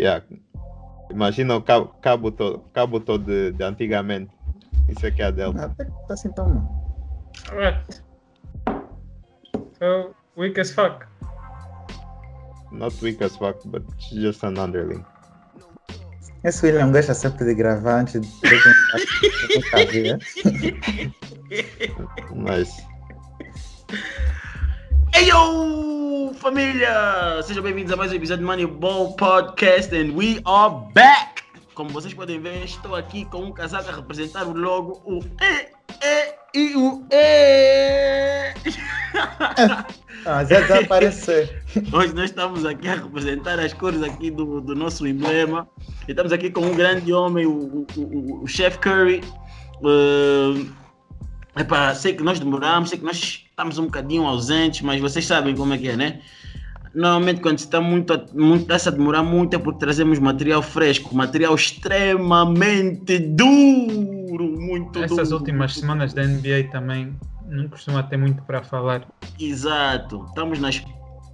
Yeah. Imagina o cabo, cabo todo, cabo todo de, de antigamente. Isso aqui é a dele. Ah, Até que tá assim tão mal. Alright. So, weak as fuck. Not weak as fuck, but just an underling. Esse William gosta sempre de gravar antes de né? Nice. Hey yo, família! Sejam bem-vindos a mais um episódio do Moneyball Podcast and we are back! Como vocês podem ver, estou aqui com um casaco a representar o logo, o E, E e o E! Ah, já desapareceu. Hoje nós estamos aqui a representar as cores aqui do, do nosso emblema. E estamos aqui com um grande homem, o, o, o, o Chef Curry. Uh, epá, sei que nós demoramos, sei que nós estamos um bocadinho ausentes, mas vocês sabem como é que é, né? Normalmente quando está muito, muito está a demorar muito é porque trazemos material fresco, material extremamente duro, muito Essas duro. últimas semanas da NBA também não costuma ter muito para falar. Exato. Estamos nas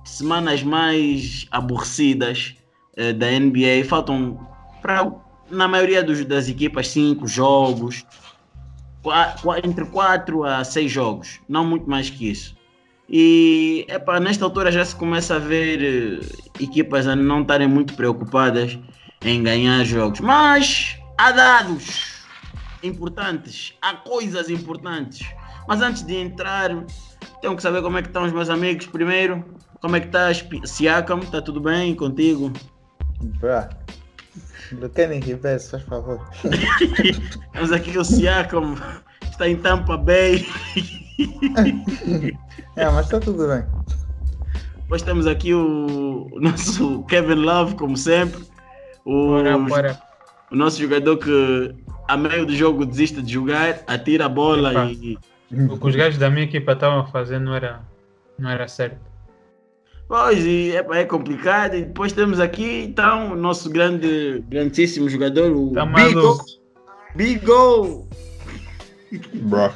semanas mais aborrecidas eh, da NBA. Faltam, pra, na maioria dos, das equipas, cinco jogos. Entre 4 a 6 jogos. Não muito mais que isso. E epá, nesta altura já se começa a ver eh, equipas a não estarem muito preocupadas em ganhar jogos. Mas há dados importantes, há coisas importantes. Mas antes de entrar, tenho que saber como é que estão os meus amigos primeiro. Como é que estás, Siakam? Está tudo bem contigo? Bruh. Bloqueiem reverso, faz favor. Temos aqui o Siakam, está em Tampa Bay. É, mas tá tudo bem. Depois temos aqui o, o nosso Kevin Love, como sempre. O, Bora, bora. o nosso jogador que a meio do jogo desiste de jogar, atira a bola Epa. e. O que os gajos da minha equipa estavam a fazer não era, não era certo. Pois, e é, é complicado. E depois temos aqui, então, o nosso grande, grandíssimo jogador, o Tá Big maluco. Big Go! Bro.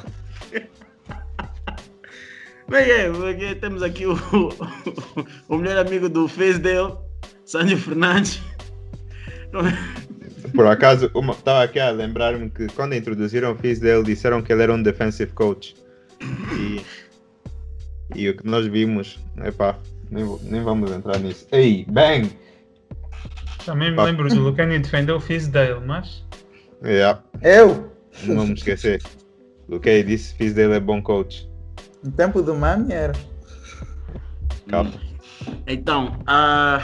Bem, é, porque temos aqui o, o melhor amigo do Faisdale, Sandro Fernandes. Por acaso, estava aqui a lembrar-me que quando introduziram o Fizz dele, disseram que ele era um defensive coach. E, e o que nós vimos, epá, nem, vou- nem vamos entrar nisso. Ei, bang! Também me Pá. lembro do Lucani defender o Fizdale, mas Yeah, Eu, não vamos esquecer. O que disse, Fizz dele é bom coach. no tempo do Mami era. Calma. Então, ah,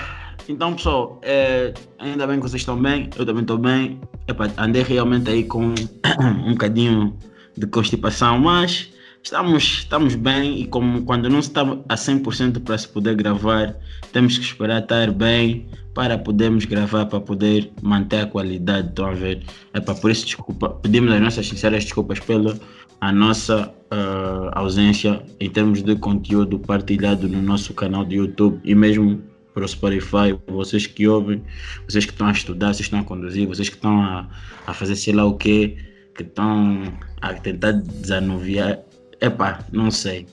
então pessoal, é, ainda bem que vocês estão bem, eu também estou bem. Epá, andei realmente aí com um bocadinho de constipação, mas estamos, estamos bem e como quando não está a 100% para se poder gravar, temos que esperar estar bem para podermos gravar, para poder manter a qualidade, estão a ver? Epá, por isso, desculpa, pedimos as nossas sinceras desculpas pela a nossa ah, ausência em termos de conteúdo partilhado no nosso canal de YouTube e mesmo para o Spotify, vocês que ouvem, vocês que estão a estudar, vocês que estão a conduzir, vocês que estão a, a fazer sei lá o que, que estão a tentar desanuviar, epá, não sei.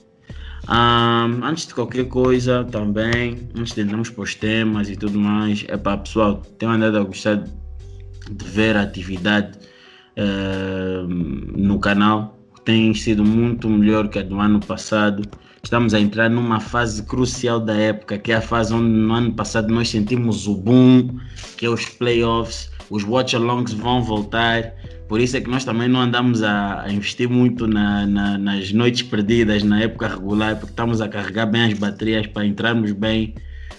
Ahm, antes de qualquer coisa também, antes de entrarmos para os temas e tudo mais, epá, pessoal, tenho andado a gostar de ver a atividade ahm, no canal, tem sido muito melhor que a do ano passado. Estamos a entrar numa fase crucial da época, que é a fase onde no ano passado nós sentimos o boom, que é os playoffs, os watch-alongs vão voltar. Por isso é que nós também não andamos a, a investir muito na- na- nas noites perdidas na época regular, porque estamos a carregar bem as baterias para entrarmos bem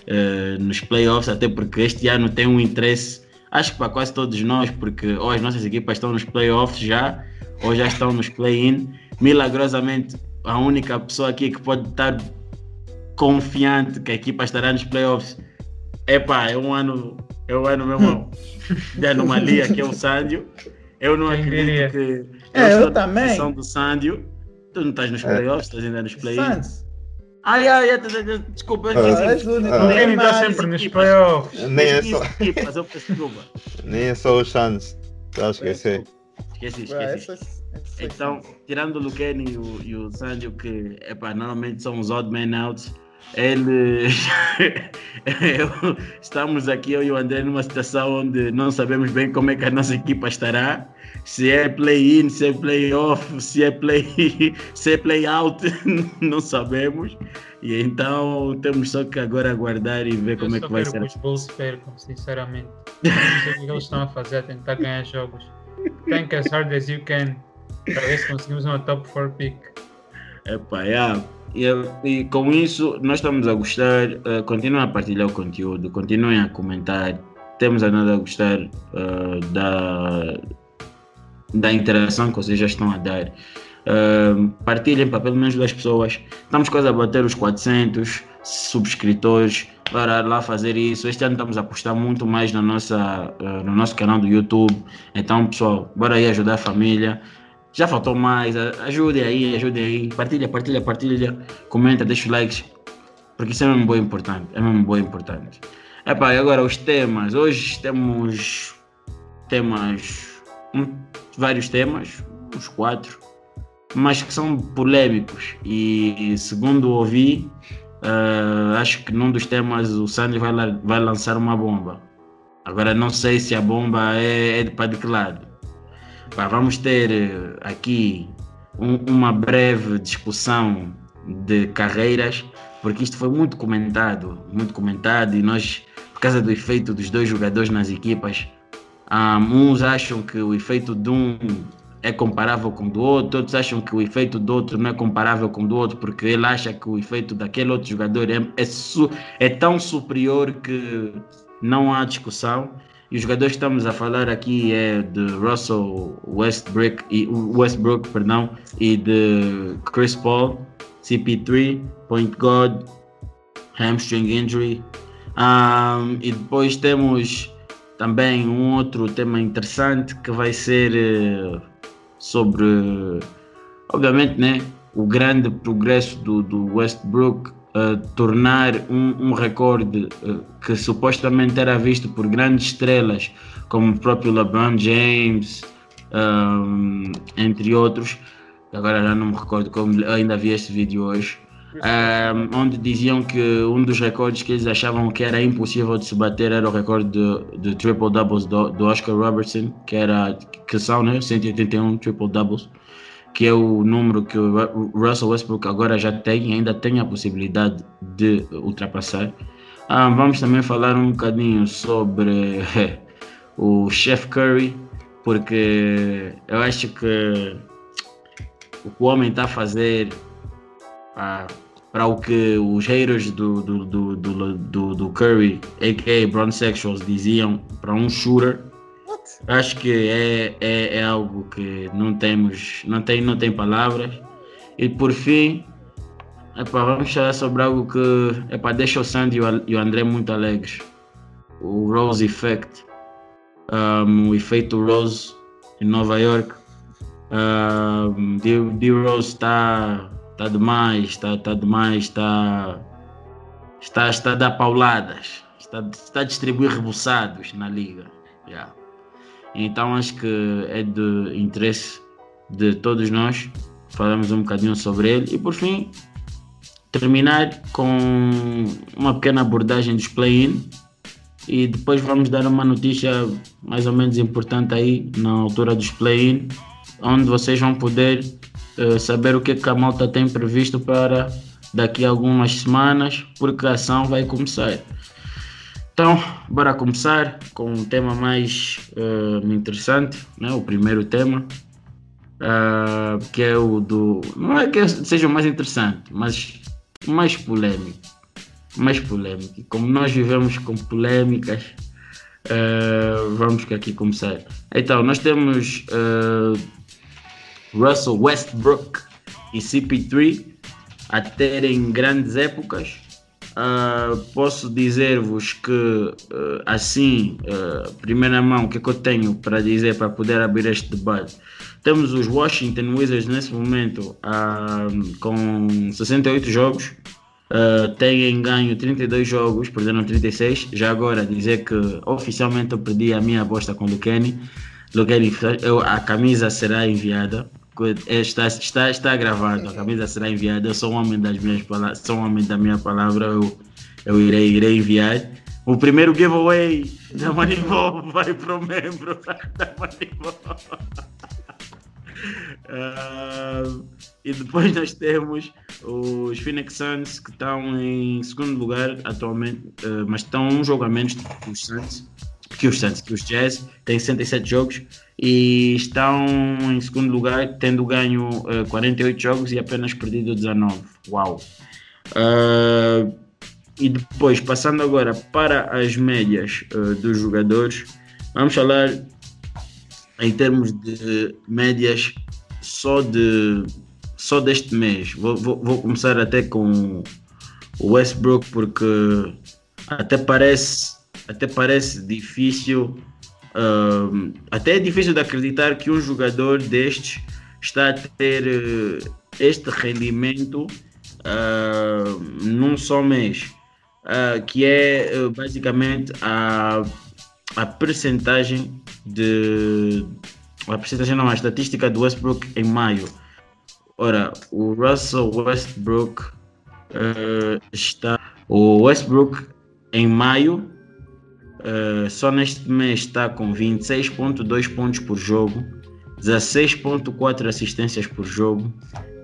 eh, nos playoffs, até porque este ano tem um interesse, acho que para quase todos nós, porque ou as nossas equipas estão nos playoffs já, ou já estão nos play-in. Milagrosamente, a única pessoa aqui que pode estar confiante que a equipa estará nos playoffs, epá, é um ano, é um ano mesmo de anomalia que é o Sándio. Eu não Quem acredito diria? que É, eu na também. do Sándio. Tu não estás nos É. playoffs, estás ainda nos. Santos. Ai, ai, ai, desculpa, eu Ah, Lucani tem está sempre nos playoffs. Nem é só, 15 equipas, eu peço desculpa. nem é só os. Estás a esquecer. Esqueci, esqueci. Então, tirando o Lucani e o, e o Sandio, que epá, normalmente são os odd man outs, ele. eu- estamos aqui, eu e o André, numa situação onde não sabemos bem como é que a nossa equipa estará. Se é play-in, se é play-off, se é play, se é play-out, não sabemos. E então temos só que agora aguardar e ver como eu é só que vai ser. os Bulls percam, sinceramente. Não sei o que eles estão a fazer a tentar ganhar jogos. Tank as hard as you can. Para ver se conseguimos uma top 4 pick. Epá, yeah. E, e com isso, nós estamos a gostar. eh, continuem a partilhar o conteúdo, continuem a comentar. Temos a nada a gostar eh, da, da interação que vocês já estão a dar. Eh, partilhem para pelo menos duas pessoas. Estamos quase a bater os 400 subscritores. Para lá fazer isso. Este ano estamos a apostar muito mais na nossa, eh, no nosso canal do YouTube. Então, pessoal, bora aí ajudar a família. Já faltou mais, ajudem aí, ajudem aí. Partilha, partilha, partilha. Comenta, deixa o like. Porque isso é mesmo bem importante. É mesmo bem importante. Epá, e agora os temas. Hoje temos temas, um, vários temas, uns quatro, mas que são polêmicos. E segundo ouvi, eh, acho que num dos temas o Sandy vai, vai lançar uma bomba. Agora não sei se a bomba é, é para de que lado. Vamos ter eh, aqui um- uma breve discussão de carreiras, porque isto foi muito comentado, muito comentado, e nós, por causa do efeito dos dois jogadores nas equipas, ah, uns acham que o efeito de um é comparável com o do outro, outros acham que o efeito do outro não é comparável com o do outro, porque ele acha que o efeito daquele outro jogador é, é, é tão superior que não há discussão. E os jogadores que estamos a falar aqui é de Russell Westbrook e Westbrook, perdão, e de Chris Paul, CP3, point guard, hamstring injury. Um, e depois temos também um outro tema interessante que vai ser eh, sobre, obviamente, né, o grande progresso do, do Westbrook tornar um, um recorde eh, que supostamente era visto por grandes estrelas como o próprio LeBron James, um, entre outros. Agora já não me recordo como ainda vi este vídeo hoje. um, onde diziam que um dos recordes que eles achavam que era impossível de se bater era o recorde de, de triple doubles do, do Oscar Robertson, que era que são né, 181 triple doubles, que é o número que o Ru- o Russell Westbrook agora já tem e ainda tem a possibilidade de ultrapassar. Ah, vamos também falar um bocadinho sobre o Chef Curry, porque eu acho que o que o homem está a fazer ah, para o que os haters do, do, do, do, do Curry, a.k.a. Brown Sexuals, diziam para um shooter, acho que é, é, é algo que não temos, não tem, não tem palavras. E por fim, epá, vamos falar sobre algo que epá, deixa o Sandy e o, André muito alegres. O Rose Effect. Um, o efeito Rose em Nova York. Um, D Rose está tá demais, está tá demais, está está está a dar pauladas, está, está a distribuir rebuçados na liga. Yeah. Então acho que é de interesse de todos nós falarmos um bocadinho sobre ele e por fim terminar com uma pequena abordagem dos play-in e depois vamos dar uma notícia mais ou menos importante aí na altura dos play-in onde vocês vão poder uh, saber o que, que a malta tem previsto para daqui a algumas semanas, porque a ação vai começar. Então, bora começar com um tema mais uh, interessante, né? o primeiro tema, uh, que é o do. Não é que seja o mais interessante, mas mais polêmico. Mais polêmico. Como nós vivemos com polêmicas, uh, vamos aqui começar. Então, nós temos Russell Westbrook e CP3 a terem grandes épocas. Uh, posso dizer-vos que, uh, assim, uh, primeira mão, o que, é que eu tenho para dizer para poder abrir este debate? Temos os Washington Wizards nesse momento com 68 jogos, têm ganho 32 jogos, perderam 36. Já agora, dizer que oficialmente eu perdi a minha aposta com o Luqueni. Luqueni, a camisa será enviada Está, está, está gravado, a camisa será enviada. Eu sou um homem das minhas palavras, sou um homem da minha palavra, eu, eu irei, irei enviar. O primeiro giveaway da Manivol vai para o membro da Manivol. Uh, e depois nós temos os Phoenix Suns que estão em segundo lugar atualmente, uh, mas estão um jogo a menos que os Suns, que os Suns, que os Jazz, têm 67 jogos e estão em segundo lugar, tendo ganho uh, 48 jogos e apenas perdido 19. Uau! Uh, e depois, passando agora para as médias uh, dos jogadores, vamos falar em termos de médias só de só deste mês. Vou, vou, vou começar até com o Westbrook porque até parece até parece difícil uh, até é difícil de acreditar que um jogador destes está a ter uh, este rendimento uh, num só mês que é basicamente a, a percentagem de a percentagem não, a estatística do Westbrook em maio Ora, o Russell Westbrook uh, está. O Westbrook em maio, uh, só neste mês está com 26,2 pontos por jogo, 16,4 assistências por jogo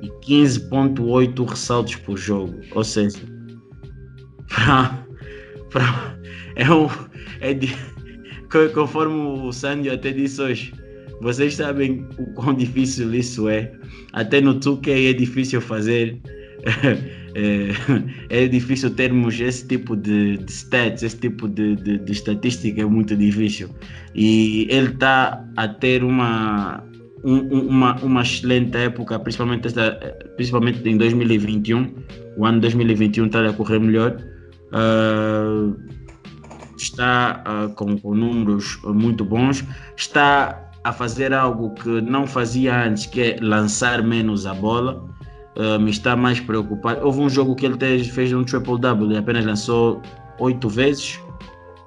e 15,8 ressaltos por jogo. Ou seja, pra, pra, é um. É de, conforme o Sandy até disse hoje, vocês sabem o quão difícil isso é. Até no 2K é difícil fazer. é, é, difícil termos esse tipo de, de stats, esse tipo de, de, de, estatística é muito difícil. E ele está a ter uma, um, uma, uma excelente época, principalmente, principalmente em 2021. O ano 2021 está a correr melhor. Uh, está uh, com, com números muito bons. Está a fazer algo que não fazia antes, que é lançar menos a bola. Uh, me está mais preocupado. Houve um jogo que ele fez um triple-double, ele apenas lançou oito vezes.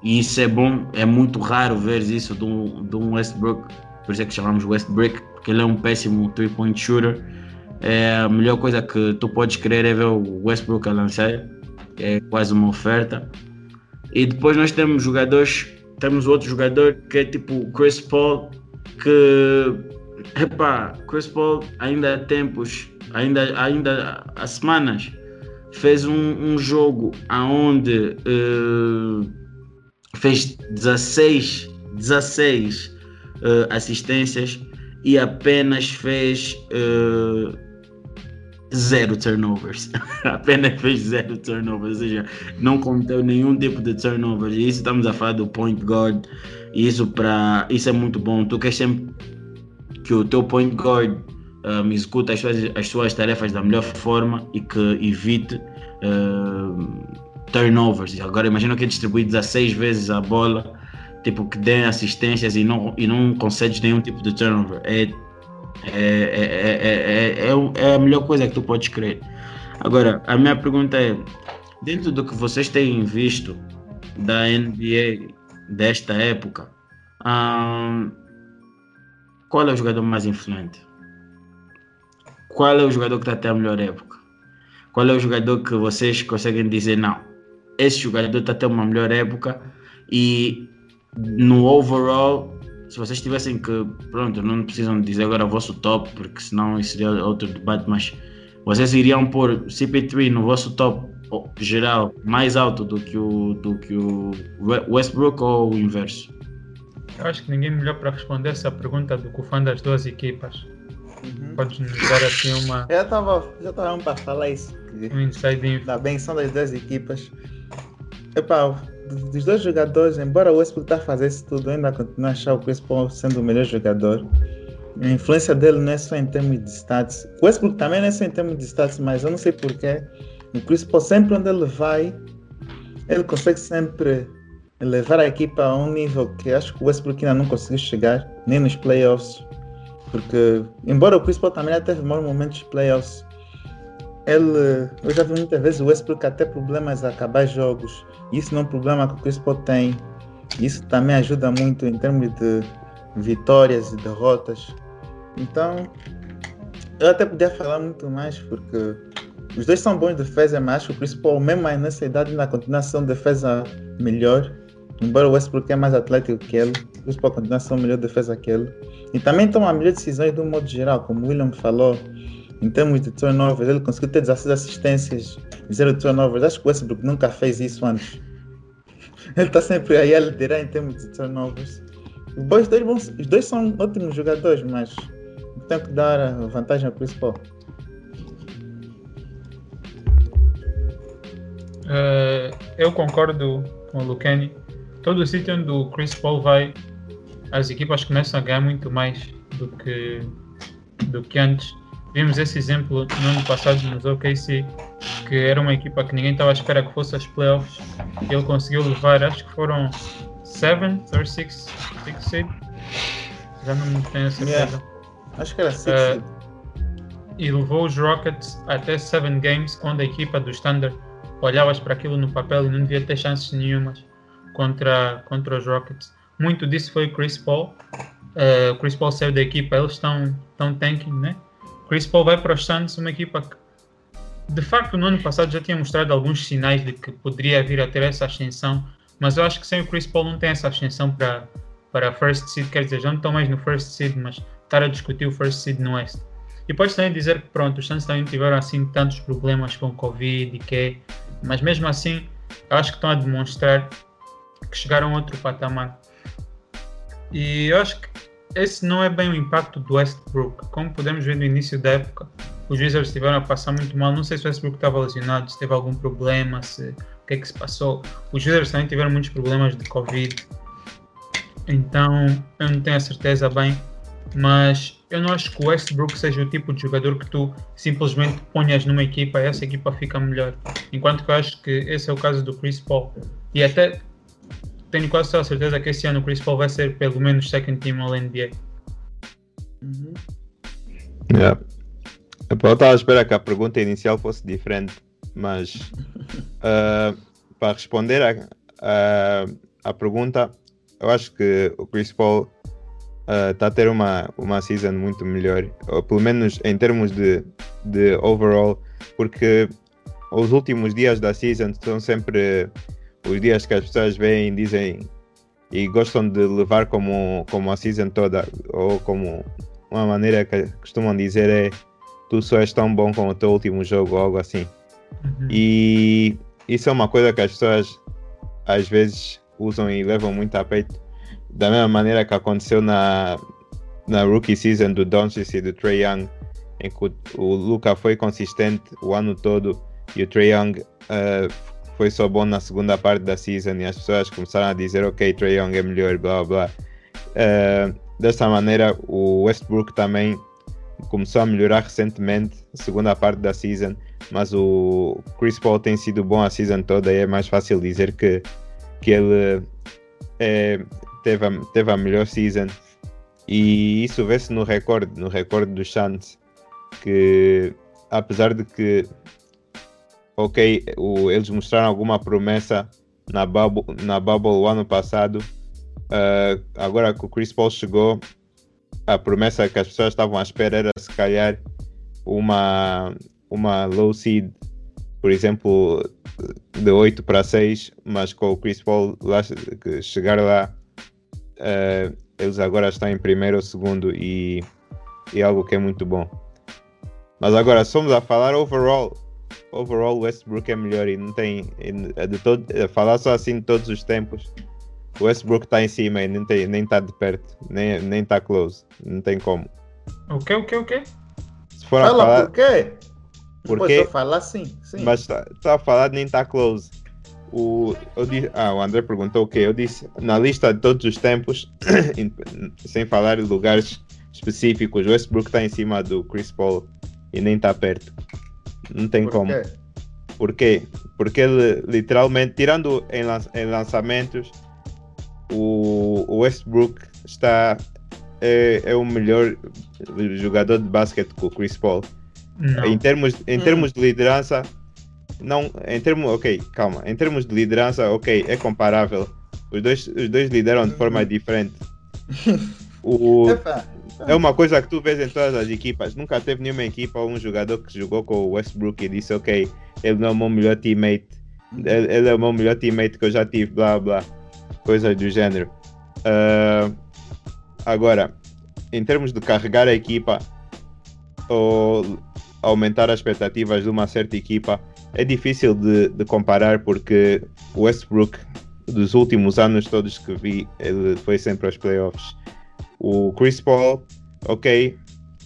E isso é bom, é muito raro ver isso de um, de um Westbrook, por isso é que chamamos Westbrook, porque ele é um péssimo three-point shooter. É, a melhor coisa que tu podes querer é ver o Westbrook a lançar, é quase uma oferta. E depois nós temos jogadores, temos outro jogador que é tipo Chris Paul, que epá, Chris Paul ainda há tempos, ainda, ainda há semanas, fez um, um jogo aonde uh, fez 16, 16 uh, assistências e apenas fez uh, zero turnovers. apenas fez zero turnovers, ou seja, não cometeu nenhum tipo de turnovers. E isso estamos a falar do point guard isso, pra, isso é muito bom. Tu queres sempre que o teu point guard um, execute as suas, as suas tarefas da melhor forma e que evite uh, turnovers. Agora imagina que distribui 16 vezes a bola, tipo que dê assistências e não, e não concedes nenhum tipo de turnover. É, é, é, é, é, a melhor coisa que tu podes crer. Agora, a minha pergunta é, dentro do que vocês têm visto da NBA desta época, qual é o jogador mais influente? Qual é o jogador que está até a melhor época? Qual é o jogador que vocês conseguem dizer, não, esse jogador está até uma melhor época e no overall, se vocês tivessem que, pronto, não precisam dizer agora o vosso top, porque senão isso seria outro debate, mas vocês iriam pôr CP3 no vosso top geral mais alto do que o, do que o Westbrook ou o inverso? Eu acho que ninguém melhor para responder essa pergunta do que o fã das duas equipas. Uhum. Podes nos dar assim uma. Eu tava, já estava para falar isso. Um info. Da benção das duas equipas. Epá, dos dois jogadores, embora o Westbrook a fazer isso tudo, ainda continuo a achar o Chris Paul sendo o melhor jogador. A influência dele não é só em termos de stats. O Westbrook também não é só em termos de stats, mas eu não sei porquê. O Chris Paul sempre onde ele vai, ele consegue sempre levar a equipa a um nível que acho que o Westbrook ainda não conseguiu chegar, nem nos playoffs. Porque, embora o Chris Paul também já teve maus momentos de playoffs, ele, eu já vi muitas vezes o Westbrook até problemas a acabar jogos. Isso não é um problema que o Chris Paul tem. Isso também ajuda muito em termos de vitórias e derrotas. Então, eu até podia falar muito mais, porque os dois são bons de defesa, mas acho que o Chris Paul, mesmo nessa idade, na continuação de defesa melhor. Embora o Westbrook é mais atlético que ele, o Paul continua a ser melhor defesa que ele. E também toma melhores decisões de um modo geral, como o William falou, em termos de turnovers, ele conseguiu ter 16 assistências, zero turnovers. Acho que o Westbrook nunca fez isso antes. Ele está sempre aí a liderar em termos de turnovers. Os dois, bons, os dois são ótimos jogadores, mas tem que dar a vantagem Paul. Uh, eu concordo com o Lucani. Todo o sítio onde o Chris Paul vai, as equipas começam a ganhar muito mais do que, do que antes. Vimos esse exemplo no ano passado nos OKC, que era uma equipa que ninguém estava à espera que fosse as playoffs. E ele conseguiu levar, acho que foram 7 ou 6 seed. Já não tenho a certeza. Yeah. Acho que era 6 uh, E levou os Rockets até 7 games, quando a equipa do Standard olhavas para aquilo no papel e não devia ter chances nenhumas contra, contra os Rockets. Muito disso foi o Chris Paul. Uh, Chris Paul saiu da equipa, eles estão, estão tanking, né? Chris Paul vai para os Suns, uma equipa que de facto no ano passado já tinha mostrado alguns sinais de que poderia vir a ter essa ascensão, mas eu acho que sem o Chris Paul não tem essa ascensão para para first seed, quer dizer, já não estão mais no first seed, mas estar a discutir o first seed no West. E podes também dizer que pronto, os Suns também tiveram assim tantos problemas com Covid e que mas mesmo assim acho que estão a demonstrar que chegaram a outro patamar. E eu acho que esse não é bem o impacto do Westbrook. Como podemos ver no início da época, os Wizards estiveram a passar muito mal. Não sei se o Westbrook estava lesionado, se teve algum problema, se, o que é que se passou. Os Wizards também tiveram muitos problemas de Covid. Então, eu não tenho a certeza bem. Mas eu não acho que o Westbrook seja o tipo de jogador que tu simplesmente ponhas numa equipa e essa equipa fica melhor. Enquanto que eu acho que esse é o caso do Chris Paul. E até tenho quase a certeza que esse ano o Chris Paul vai ser pelo menos second team All NBA. Uhum. Yeah. Eu estava a esperar que a pergunta inicial fosse diferente, mas uh, para responder a, pergunta, eu acho que o Chris Paul está uh, a ter uma, uma season muito melhor, ou pelo menos em termos de, de overall, porque os últimos dias da season são sempre os dias que as pessoas veem dizem e gostam de levar como, como a season toda, ou como uma maneira que costumam dizer é tu só és tão bom como o teu último jogo, ou algo assim. Uhum. E isso é uma coisa que as pessoas às vezes usam e levam muito a peito. Da mesma maneira que aconteceu na, na rookie season do Doncic e do Trey Young, em que o, o Luca foi consistente o ano todo e o Trey Young uh, foi só bom na segunda parte da season e as pessoas começaram a dizer ok, Trey Young é melhor, blá blá. Uh, dessa maneira, o Westbrook também começou a melhorar recentemente, segunda parte da season, mas o Chris Paul tem sido bom a season toda e é mais fácil dizer que, que ele é, teve, a, teve a melhor season. E isso vê-se no recorde, no recorde dos Suns, que apesar de que ok, o, eles mostraram alguma promessa na bubble, na bubble o ano passado. Uh, agora que o Chris Paul chegou, a promessa que as pessoas estavam à espera era se calhar uma, uma low seed, por exemplo, de 8 para 6, mas com o Chris Paul lá, chegar lá, uh, eles agora estão em primeiro ou segundo e, e algo que é muito bom. Mas agora, somos a falar overall, overall Westbrook é melhor e não tem de todo, falar só assim de todos os tempos. O Westbrook está em cima e nem tem, nem está de perto, nem nem está close, não tem como. O que o que o que? Se for Fala a falar, por quê? Porque eu falar sim, sim. Mas está tá a falar nem está close. O, eu disse, ah, o André perguntou o que eu disse na lista de todos os tempos, sem falar de lugares específicos, o Westbrook está em cima do Chris Paul e nem está perto. Não tem Por como. Quê? Por quê? Porque ele literalmente, tirando em, em lançamentos, o, o Westbrook está é, é, o melhor jogador de basquete com o Chris Paul. Não. Em termos, em hum. termos de liderança, não, em termos, ok, calma, em termos de liderança, ok, é comparável. Os dois, os dois lideram de forma diferente. O, é uma coisa que tu vês em todas as equipas. Nunca teve nenhuma equipa ou um jogador que jogou com o Westbrook e disse, ok, ele não é o meu melhor teammate, ele, ele é o meu melhor teammate que eu já tive, blá blá, coisas do gênero. Uh, agora, em termos de carregar a equipa ou aumentar as expectativas de uma certa equipa, é difícil de, de comparar porque o Westbrook, dos últimos anos todos que vi, ele foi sempre aos playoffs. O Chris Paul, ok,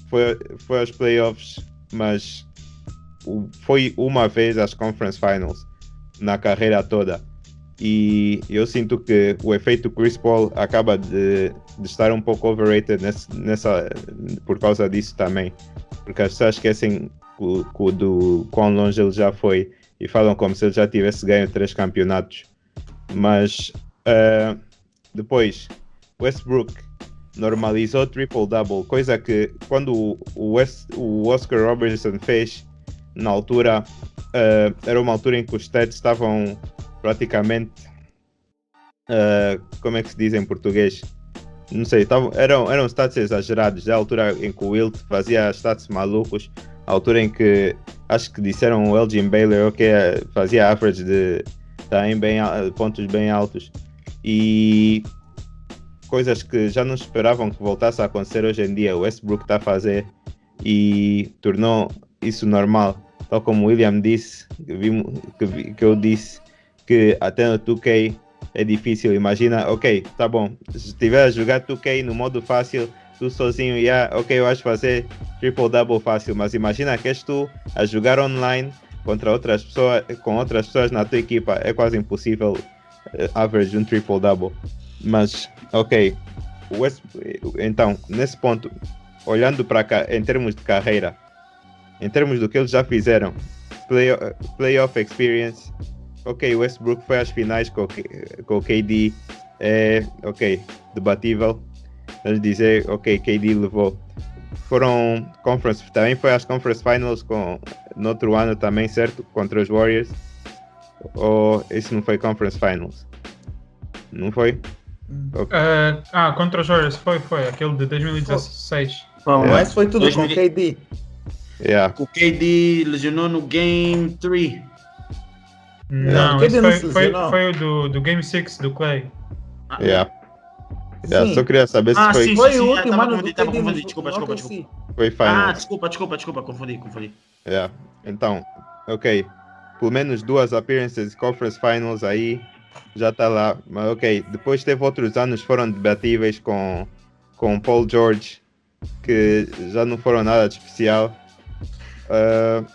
foi, foi aos playoffs, mas foi uma vez às Conference Finals na carreira toda. E eu sinto que o efeito Chris Paul acaba de, de estar um pouco overrated nessa, nessa, por causa disso também. Porque as pessoas esquecem do quão longe ele já foi e falam como se ele já tivesse ganho três campeonatos. Mas uh, depois, Westbrook normalizou triple-double, coisa que quando o, West, o Oscar Robertson fez na altura, uh, era uma altura em que os stats estavam praticamente. Uh, como é que se diz em português? Não sei, tavam, eram, eram stats exagerados. Da altura em que o Wilt fazia stats malucos, a altura em que acho que disseram o Elgin Baylor ok, fazia average de também bem, pontos bem altos. E coisas que já não esperavam que voltasse a acontecer hoje em dia, o Westbrook está a fazer e tornou isso normal. Tal como o William disse, que, que eu disse, que até no 2K é difícil. Imagina, ok, tá bom, se estiver a jogar 2K no modo fácil, tu sozinho, yeah, ok, eu acho fazer triple-double fácil, mas imagina que és tu a jogar online contra outras pessoas, com outras pessoas na tua equipa, é quase impossível uh, average um triple-double. Mas, ok, West, então, nesse ponto, olhando para cá, em termos de carreira, em termos do que eles já fizeram, play, playoff experience, ok, Westbrook foi às finais com, com o KD, é, ok, debatível. Vamos dizer, ok, KD levou. Foram conference, também foi às conference finals com, no outro ano também, certo? Contra os Warriors. Ou esse não foi conference finals? Não foi? Uh, ah, contra os Warriors foi, foi, aquele de 2016. Bom, yeah. Mas foi tudo 2000... com KD. Yeah. O KD lesionou no Game 3. Não, não esse foi, foi, foi, o do, do Game 6 do Clay. Ah, yeah. yeah só queria saber se ah, foi. Sim, foi sim, o último, mano. Confundi, tava confundindo. Desculpa, desculpa, desculpa. Foi final. Ah, desculpa, desculpa, desculpa. Confundi, confundi. Yeah. Então, ok. Pelo menos duas appearances Conference Finals aí já tá lá. Mas ok. Depois teve outros anos foram debatíveis com, com Paul George, que já não foram nada de especial. Uh,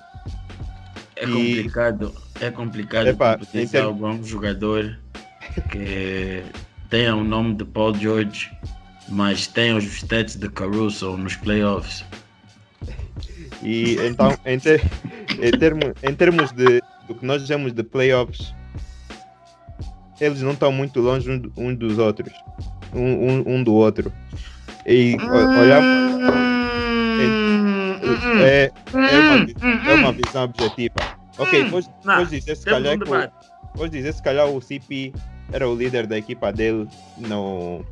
é complicado, é complicado Epa, potenciar inter... algum jogador que tenha o nome de Paul George, mas tenha os stats de Caruso nos playoffs. E então, em, ter, em, termos, em termos de do que nós dizemos de playoffs, eles não estão muito longe um, um dos outros, um, um, um, do outro. E olhar é, é, uma, é uma visão objetiva. Ok, podes, podes dizer se calhar que o, podes dizer se calhar o CP era o líder da equipa dele no,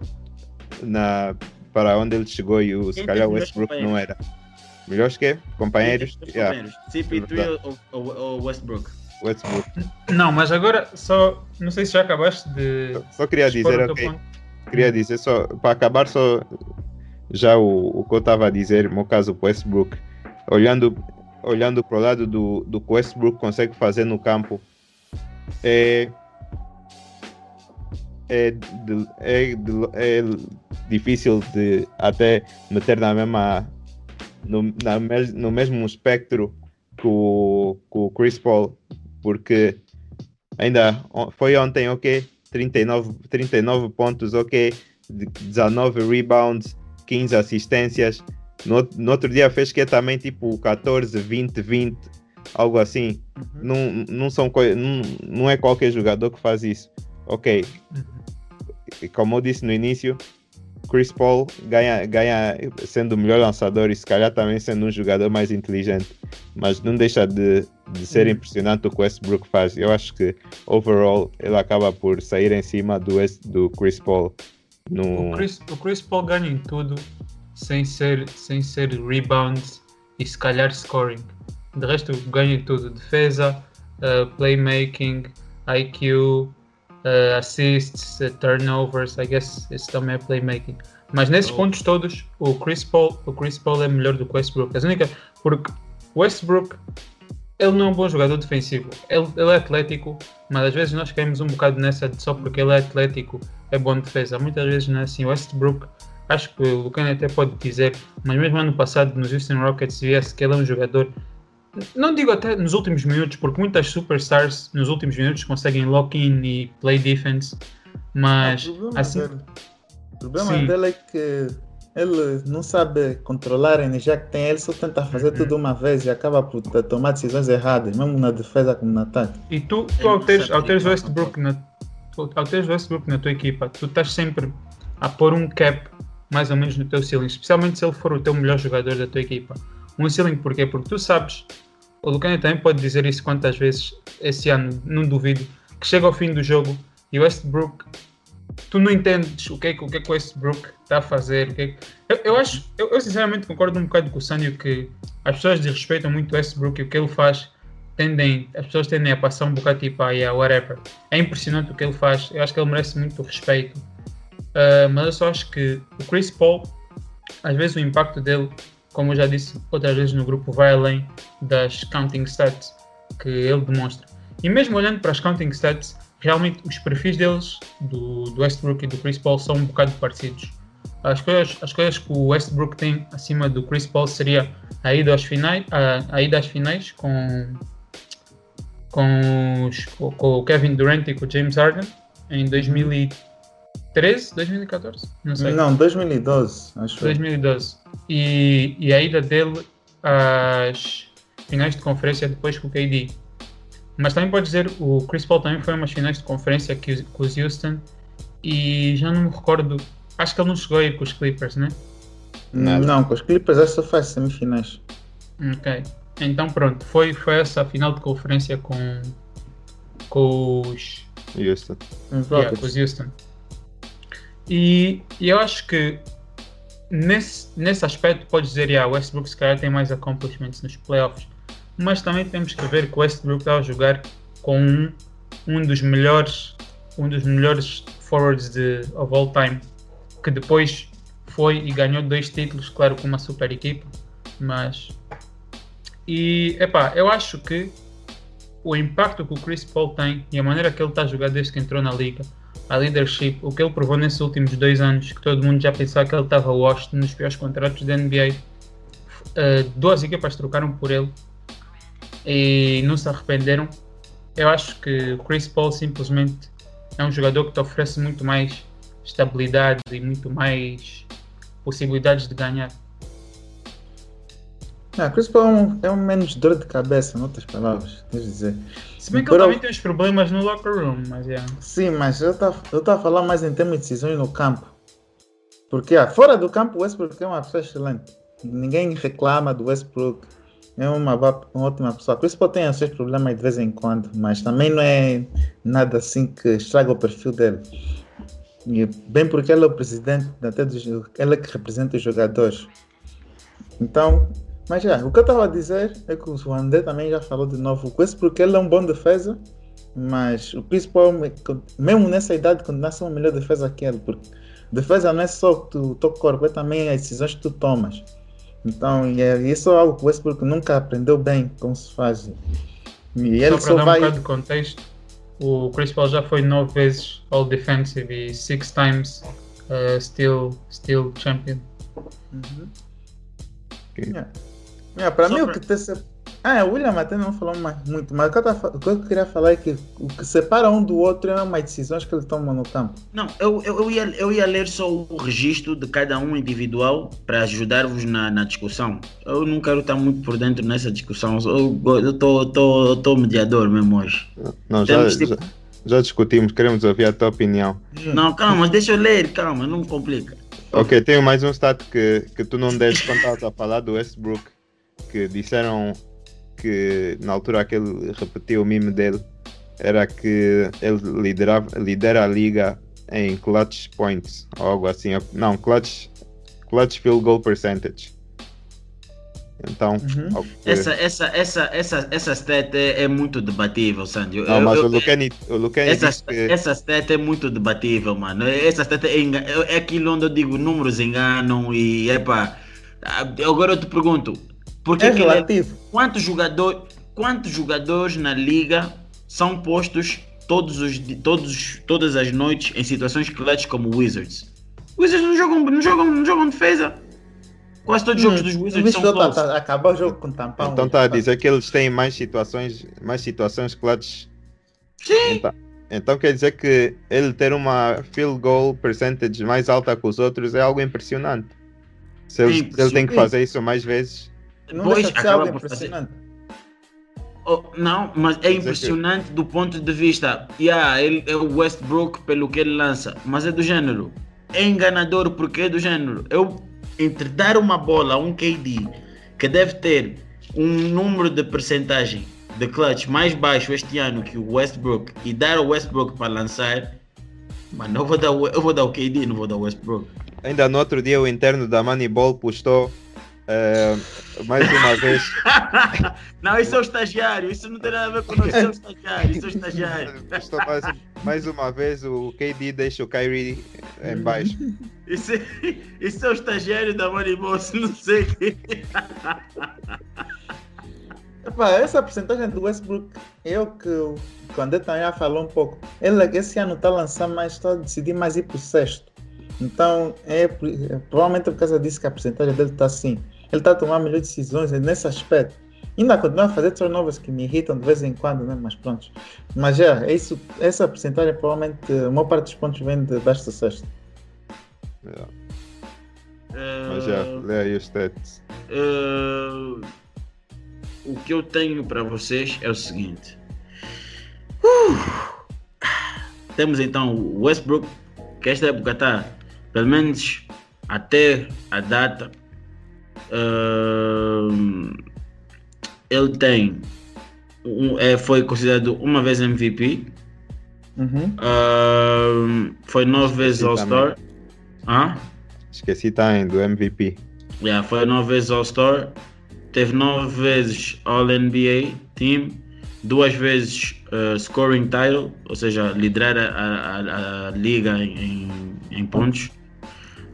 na, para onde ele chegou e o, se calhar o Westbrook não era. Melhores que? Companheiros? Yeah. CP3 ou, ou, ou Westbrook? Westbrook. Não, mas agora só. Não sei se já acabaste de. Só, só queria dizer, ok. Queria dizer só, para acabar, só já o, o que eu estava a dizer, no caso Westbrook, olhando, olhando para o lado do, do que Westbrook consegue fazer no campo, é, é, de, é, de, é difícil de até meter na mesma no, na no mesmo espectro que o, que o Chris Paul, porque ainda foi ontem, ok, 39, 39 pontos, ok, 19 rebounds, 15 assistências. No, no outro dia fez que é também tipo 14, 20, 20, algo assim. Uhum. Não, não, são, não, não é qualquer jogador que faz isso. Ok. Uhum. Como eu disse no início, Chris Paul ganha, ganha sendo o melhor lançador e se calhar também sendo um jogador mais inteligente, mas não deixa de, de ser uhum. impressionante o que o Westbrook faz. Eu acho que overall ele acaba por sair em cima do, do Chris Paul no... O, Chris, o Chris Paul ganha em tudo, sem ser, sem ser rebounds e se calhar scoring. De resto, ganha tudo: defesa, uh, playmaking, IQ, uh, assists, uh, turnovers. I guess esse também é playmaking. Mas nesses Oh. pontos todos, o Chris Paul, o Chris Paul é melhor do que o Westbrook. As única, porque o Westbrook ele não é um bom jogador defensivo. Ele, ele é atlético, mas às vezes nós caímos um bocado nessa de só porque ele é atlético é bom de defesa. Muitas vezes não é assim. O Westbrook, acho que o Lucane até pode dizer, mas mesmo ano passado nos Houston Rockets via-se que ele é um jogador. Não digo até nos últimos minutos, porque muitas superstars nos últimos minutos conseguem lock-in e play defense, mas o problema, assim, dele, o problema Sim. dele é que ele não sabe controlar a energia que tem, ele só tenta fazer Uhum. tudo uma vez e acaba por tomar decisões erradas, mesmo na defesa como no ataque. E tu, tu ao teres, teres Westbrook na, tu- ao teres Westbrook na tua equipa, tu estás sempre a pôr um cap mais ou menos no teu ceiling, especialmente se ele for o teu melhor jogador da tua equipa. Um ceiling porquê? Porque tu sabes, o Lucane também pode dizer isso quantas vezes esse ano, não duvido, que chega ao fim do jogo e o Westbrook, tu não entendes o que é que o, que é que o Westbrook está a fazer. O que é que... eu, eu acho, eu, eu sinceramente concordo um bocado com o Sânio que as pessoas desrespeitam muito o Westbrook e o que ele faz tendem, as pessoas tendem a passar um bocado tipo, ah, yeah, whatever. É impressionante o que ele faz, eu acho que ele merece muito respeito. Ah, mas eu só acho que o Chris Paul, às vezes o impacto dele, como já disse outras vezes no grupo, vai além das counting stats que ele demonstra. E mesmo olhando para as counting stats, realmente os perfis deles, do, do Westbrook e do Chris Paul, são um bocado parecidos. As coisas, as coisas que o Westbrook tem acima do Chris Paul seria a ida aos finais, a, a ida às finais com, com, os- com o Kevin Durant e com o James Harden em 2013, 2014, não sei. Não, 2012, acho. 2012. E, e a ida dele às finais de conferência depois com o KD. Mas também pode dizer, o Chris Paul também foi umas finais de conferência que, os- com os Houston e já não me recordo, acho que ele não chegou a ir com os Clippers, né? Nada. Não, com os Clippers essa só faz semifinais. Ok. Então pronto, foi, foi essa a final de conferência com, com os Houston. Yeah, com os Houston. E, e eu acho que nesse, nesse aspecto pode dizer que o Westbrook se calhar tem mais accomplishments nos playoffs, mas também temos que ver que o Westbrook está a jogar com um, um dos melhores um dos melhores forwards de of all time, que depois foi e ganhou dois títulos, claro, com uma super equipa, mas e epá, eu acho que o impacto que o Chris Paul tem e a maneira que ele está a jogar desde que entrou na liga, a leadership, o que ele provou nesses últimos dois anos, que todo mundo já pensava que ele estava washed nos piores contratos da NBA. Uh, duas equipas trocaram por ele e não se arrependeram. Eu acho que o Chris Paul simplesmente é um jogador que te oferece muito mais estabilidade e muito mais possibilidades de ganhar. Ah, Chris Paul é um, é um menos dor de cabeça, em outras palavras, quer dizer. Se bem que ele Pero- também tem os problemas no locker room, mas é. Sim, mas eu estava a falar mais em termos de decisões no campo. Porque ah, fora do campo, o Westbrook é uma pessoa excelente. Ninguém reclama do Westbrook. É uma, uma ótima pessoa. Chris Paul tem os seus problemas de vez em quando, mas também não é nada assim que estraga o perfil dele. E bem porque ele é o presidente, até dos, ele é que representa os jogadores. Então, mas já, o que eu estava a dizer é que o André também já falou de novo. O Westbrook ele é um bom defesa, mas o Chris Paul, mesmo nessa idade, continua a ser uma melhor defesa que ele. Porque defesa não é só o teu corpo, é também as decisões que tu tomas. Então, e é, isso é algo que o Westbrook nunca aprendeu bem como se faz. E ele só só, para dar vai. um bocado de contexto, o Chris Paul já foi nove vezes All Defensive e six times uh, still, still champion. Uhum. Ok. Yeah. Yeah, para Só mim, o pra- que te se... Ah, o William até não falou mais, muito, mas o que, eu tava- o que eu queria falar é que o que separa um do outro é as decisões que ele toma no campo. Não, eu, eu, eu, ia, eu ia ler só o registro de cada um individual para ajudar-vos na, na discussão. Eu não quero estar muito por dentro nessa discussão. Eu estou tô, tô mediador mesmo hoje. Não, já, tipo- já, já discutimos, queremos ouvir a tua opinião. Não, calma, deixa eu ler, calma, não me complica. Ok, tenho mais um stat que, que tu não deste quando estavas a falar do Westbrook, que disseram que na altura aquele repetiu o meme dele, era que ele liderava, lidera a liga em clutch points, ou algo assim. Não, clutch, clutch field goal percentage. Então, Uhum. que- Essa, essa, essa, essa, essa stat é, é muito debatível, Sandy. Não, mas eu- o Lucani, o Lucani essa, que essa stat é muito debatível, mano. Essa stat é, enga- é aquilo onde eu digo números enganam e epá. ah, Agora eu te pergunto, por que É é- relativo. quantos, jogador, quantos jogadores na liga são postos todos os, todos, todas as noites em situações clutch como Wizards? Wizards não jogam, não jogam, não jogam defesa. Quase todos os jogos Hum, dos Wizards são tá- close. tá- Acabou o jogo com tampão. então está a dizer que eles têm mais situações, mais situações clutch. Sim. Então, então quer dizer que ele ter uma field goal percentage mais alta que os outros é algo impressionante. Se ele, Sim, se ele tem que fazer isso mais vezes, Não Pois, deixa de ser algo fazer. impressionante. Oh, não, mas é impressionante do ponto de vista. Yeah, ele é o Westbrook pelo que ele lança, mas é do gênero. É enganador porque é do gênero. Eu entre dar uma bola a um KD que deve ter um número de percentagem de clutch mais baixo este ano que o Westbrook e dar ao Westbrook para lançar, mano, eu vou dar, o- eu vou dar o KD, não vou dar o Westbrook. ainda no outro dia o interno da Moneyball postou eh, mais uma vez não, isso é o estagiário, isso não tem nada a ver com nós, isso é o estagiário, isso é o estagiário. mais, mais uma vez o KD deixa o Kyrie em baixo. Isso, é- isso é o estagiário da se não sei quem. Epá, essa porcentagem do Westbrook, eu que o André também já falou um pouco. Ele esse ano está a lançar mais, está a decidir mais ir para o sexto. Então, é, é provavelmente por causa disso que a porcentagem dele está assim. Ele está a tomar melhores decisões nesse aspecto. Ainda continua a fazer turnovers que me irritam de vez em quando, né? Mas pronto. Mas já, é isso, essa porcentagem provavelmente, a maior parte dos pontos vem de baixo sexto. Yeah. Eh, Mas já, lê aí os stats. o que eu tenho para vocês é o seguinte. Uh! Temos então o Westbrook, que esta época está, pelo menos até a data, eh, ele tem, um, é, foi considerado uma vez MVP, Uhum. eh, foi nove vezes All-Star. Hã? Esqueci também do MVP. Yeah, foi nove vezes All-Star, teve nove vezes All-NBA Team, duas vezes uh, Scoring Title, ou seja, liderar a, a- a- liga em- em pontos,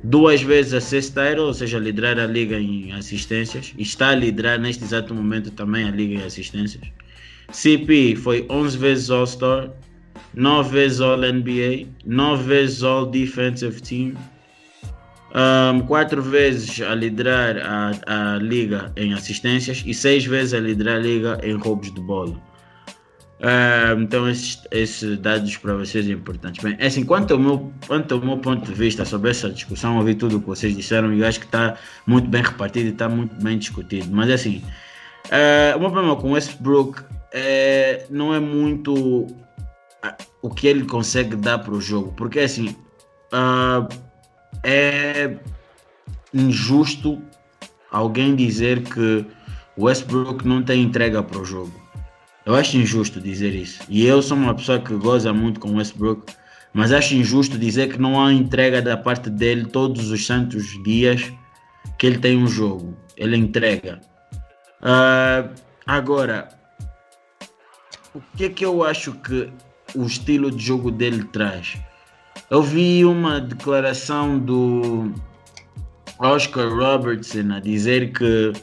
duas vezes Assist Title, ou seja, liderar a liga em assistências, está a liderar neste exato momento também a liga em assistências. CP foi 11 vezes All-Star, 9 vezes All-NBA, 9 vezes All-Defensive Team, um, quatro vezes a liderar a, a liga em assistências e seis vezes a liderar a liga em roubos de bola. Um, então esses, dados para vocês são importantes. Bem, é assim, quanto ao, meu, quanto ao meu ponto de vista sobre essa discussão, ouvi tudo o que vocês disseram e acho que está muito bem repartido e está muito bem discutido. Mas assim, uh, o meu problema com Westbrook é, não é muito o que ele consegue dar para o jogo, porque assim, ah, é injusto alguém dizer que Westbrook não tem entrega para o jogo. Eu acho injusto dizer isso. E eu sou uma pessoa que goza muito com Westbrook, mas acho injusto dizer que não há entrega da parte dele todos os santos dias que ele tem um jogo. Ele entrega. Ah, agora, o que é que eu acho que o estilo de jogo dele traz? Eu vi uma declaração do Oscar Robertson a dizer que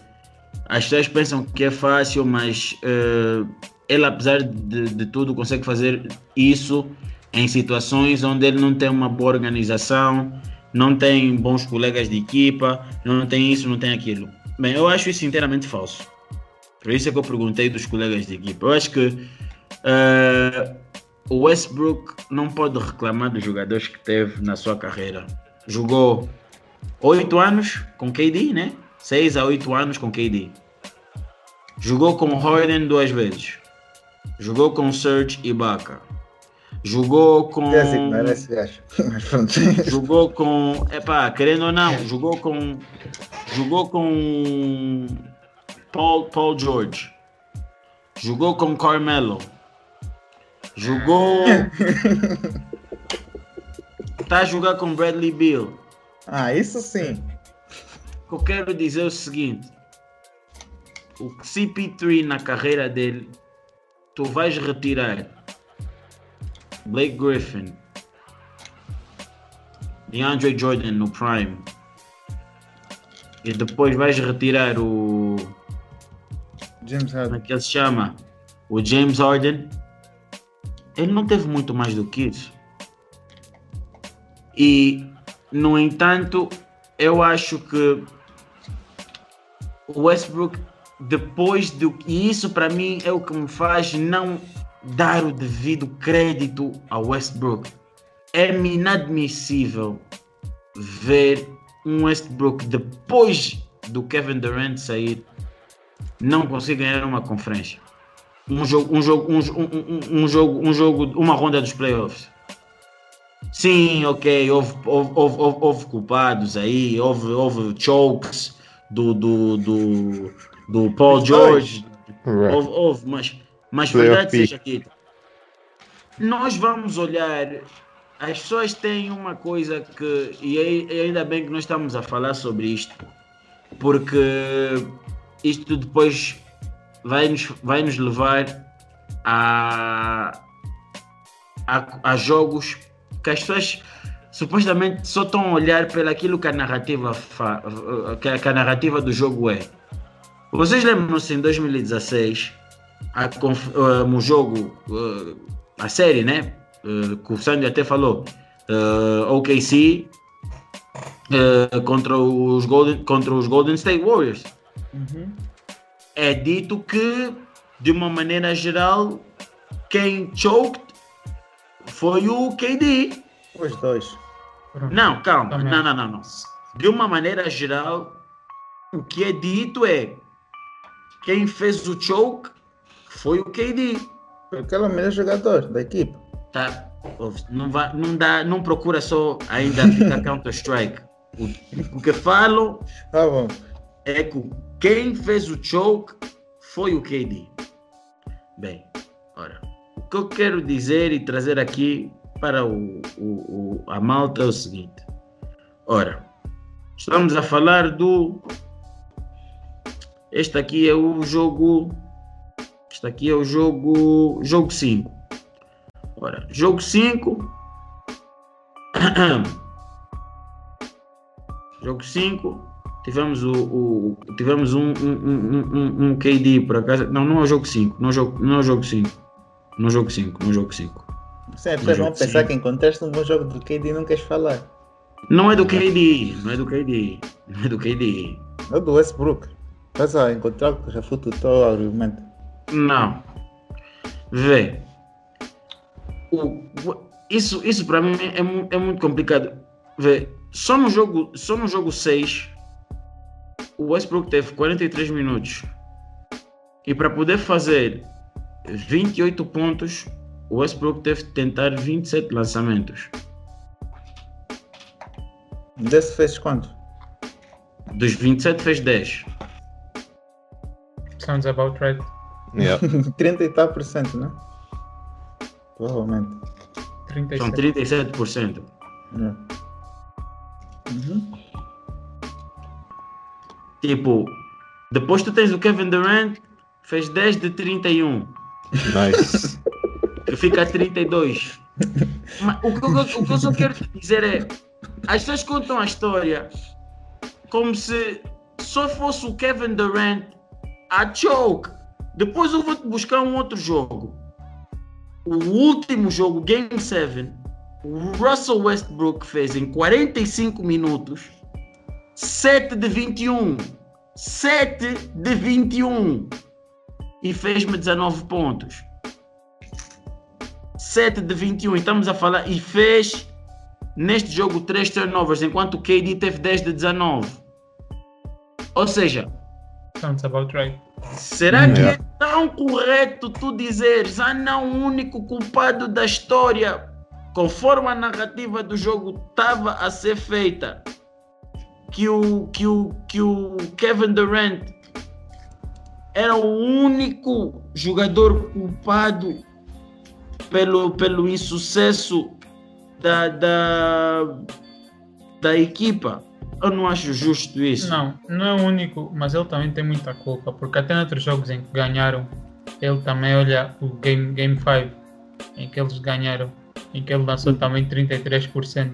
as pessoas pensam que é fácil, mas eh, ele, apesar de, de tudo, consegue fazer isso em situações onde ele não tem uma boa organização, não tem bons colegas de equipa, não tem isso, não tem aquilo. Bem, eu acho isso inteiramente falso. Por isso é que eu perguntei dos colegas de equipa. Eu acho que eh, o Westbrook não pode reclamar dos jogadores que teve na sua carreira. Jogou 8 anos com KD, né? 6 a 8 anos com KD. Jogou com Harden duas vezes. Jogou com Serge Ibaka. Jogou com. É assim, parece. Jogou com. Epá, querendo ou não, jogou com. Jogou com. Paul, Paul George. Jogou com Carmelo. Jogou. Tá a jogar com Bradley Bill. Ah, isso sim. Que eu quero dizer é o seguinte: o CP3 na carreira dele, tu vais retirar Blake Griffin, DeAndre Jordan no Prime, e depois vais retirar o. James Como é Harden. que ele se chama? O James Harden. Ele não teve muito mais do que isso. E, no entanto, eu acho que o Westbrook, depois do. E isso para mim é o que me faz não dar o devido crédito ao Westbrook. É inadmissível ver um Westbrook depois do Kevin Durant sair não conseguir ganhar uma conferência. Um jogo, um jogo, um, um, um- jogo, um jogo, uma ronda dos playoffs. Sim, ok, houve, houve, houve- houve culpados aí, houve, houve chokes do, do, do, do Paul George, houve, houve, mas, mas verdade pick. seja dita, nós vamos olhar, as pessoas têm uma coisa que, e aí- e ainda bem que nós estamos a falar sobre isto, porque isto depois vai nos, vai nos levar a, a, a jogos que as pessoas supostamente só estão a olhar pelo aquilo que a narrativa fa, que a, narrativa do jogo é. Vocês lembram-se em 2016 a, um jogo eh, a série, né? Eh, que o Sandy até falou eh, OKC eh, contra os Golden contra os Golden State Warriors Uhum. é dito que, de uma maneira geral, quem choked foi o KD. Os dois. Pronto. Não, calma, Também. não, não, não, não. De uma maneira geral, o que é dito é quem fez o choke foi o KD. Porque ele é o melhor jogador da equipe. Tá? Não, vai, não, dá, não procura só ainda ficar Counter-Strike. O, o que falam Tá bom. é que quem fez o choke foi o KD. Bem, ora, o que eu quero dizer e trazer aqui para o, o- o- a malta é o seguinte. Ora, estamos a falar do. Este aqui é o jogo. Este aqui é o jogo. Jogo 5. Ora, jogo 5. jogo 5 tivemos o, o- tivemos um, um, um, um, KD por acaso. Não, não é o jogo 5, não é o jogo, não é o jogo 5. Não é o jogo 5, não é o jogo 5. Sim, jogo vão pensar sim. que encontraste um bom jogo do KD e não queres falar. Não é do KD, não é do KD, não é do KD. É do Westbrook. Estás a encontrar que refuta o teu argumento. Não. Vê. O, isso, isso para mim é, mu- é muito complicado. Vê, só no jogo, só no jogo 6, o Westbrook teve 43 minutos. E para poder fazer 28 pontos, o Westbrook teve de tentar 27 lançamentos. Desse fez quanto? Dos 27 fez 10. Sounds about right. Yeah. 30 e tal por cento, né? Provavelmente. São 37. 37%. Yeah. Uhum. Tipo, depois tu tens o Kevin Durant, fez 10 de 31. Nice. fica a 32. Mas o, que eu- o que eu só quero dizer é: as pessoas contam a história como se só fosse o Kevin Durant a choke. Depois eu vou-te buscar um outro jogo. O último jogo, Game 7, o Russell Westbrook fez em 45 minutos 7 de 21. 7 de 21. E fez-me 19 pontos. 7 de 21. E estamos a falar. E fez neste jogo 3 turnovers, enquanto o KD teve 10 de 19. Ou seja, Sounds about right. será que é Yeah. tão correto tu dizeres, ah não, o único culpado da história, conforme a narrativa do jogo estava a ser feita, que o, que o, que o Kevin Durant era o único jogador culpado pelo, pelo insucesso da, da, da equipa. eu não acho justo isso. Não, não é o único, mas ele também tem muita culpa, porque até noutros jogos em que ganharam, ele também olha o Game, game 5, em que eles ganharam, em que ele lançou também 33%.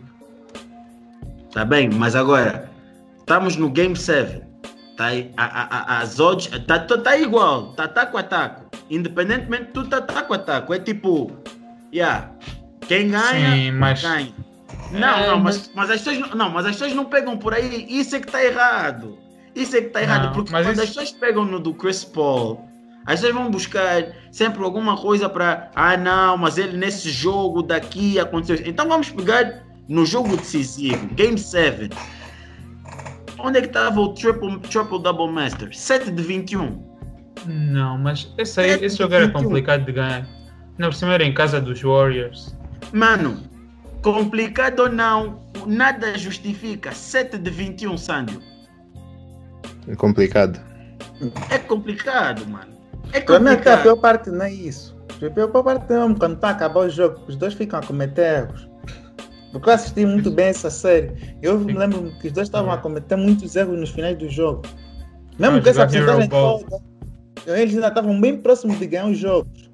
Tá bem, mas agora estamos no Game 7. Tá, aí, a, a, a, as odds tá, tá, tá igual, tá taco a taco. Independentemente, tudo tá taco a taco. É tipo, yeah, quem ganha, Sim, mas- ganha. Não, É, não, mas, mas as pessoas não, mas as pessoas não pegam por aí. Isso é que tá errado. Isso é que tá errado. Não, porque mas quando isso- as pessoas pegam no do Chris Paul, as pessoas vão buscar sempre alguma coisa para. Ah, não, mas ele nesse jogo daqui aconteceu. isso." Então vamos pegar no jogo decisivo, Game 7. Onde é que estava o Triple, triple Double Master? 7 de 21. Não, mas esse, aí, esse jogo era 21. complicado de ganhar. Não, por cima era em casa dos Warriors. Mano, complicado ou não, nada justifica 7 de 21, Sandio. É complicado. É complicado, mano. É mim, até a complicado. pior parte não é isso. A pior parte é quando está a acabar o jogo, os dois ficam a cometer erros. Porque eu assisti muito bem essa série. Eu me lembro que os dois estavam a cometer muitos erros nos finais do jogo. Mesmo Ah, com essa porcentagem toda, eles ainda estavam bem próximos de ganhar os jogos.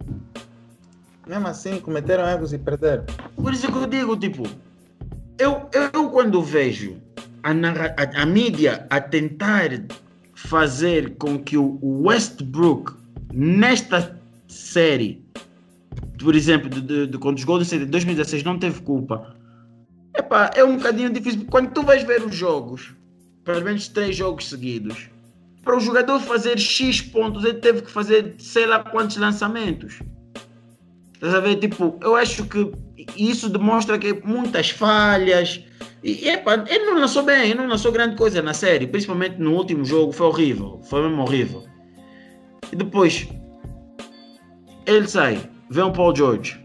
Mesmo assim, cometeram erros e perderam. Por isso que eu digo, tipo, eu, eu quando vejo a, a, a mídia a tentar fazer com que o o Westbrook, nesta série, por exemplo, de, de, de, quando os Golden State em 2016 não teve culpa, é um bocadinho difícil. Quando tu vais ver os jogos, pelo menos três jogos seguidos, para o jogador fazer X pontos, ele teve que fazer sei lá quantos lançamentos. Estás a ver? Tipo, eu acho que isso demonstra que muitas falhas. E, epa, ele não lançou bem, ele não lançou grande coisa na série, principalmente no último jogo, foi horrível, foi mesmo horrível. E depois, ele sai, vem o Paul George.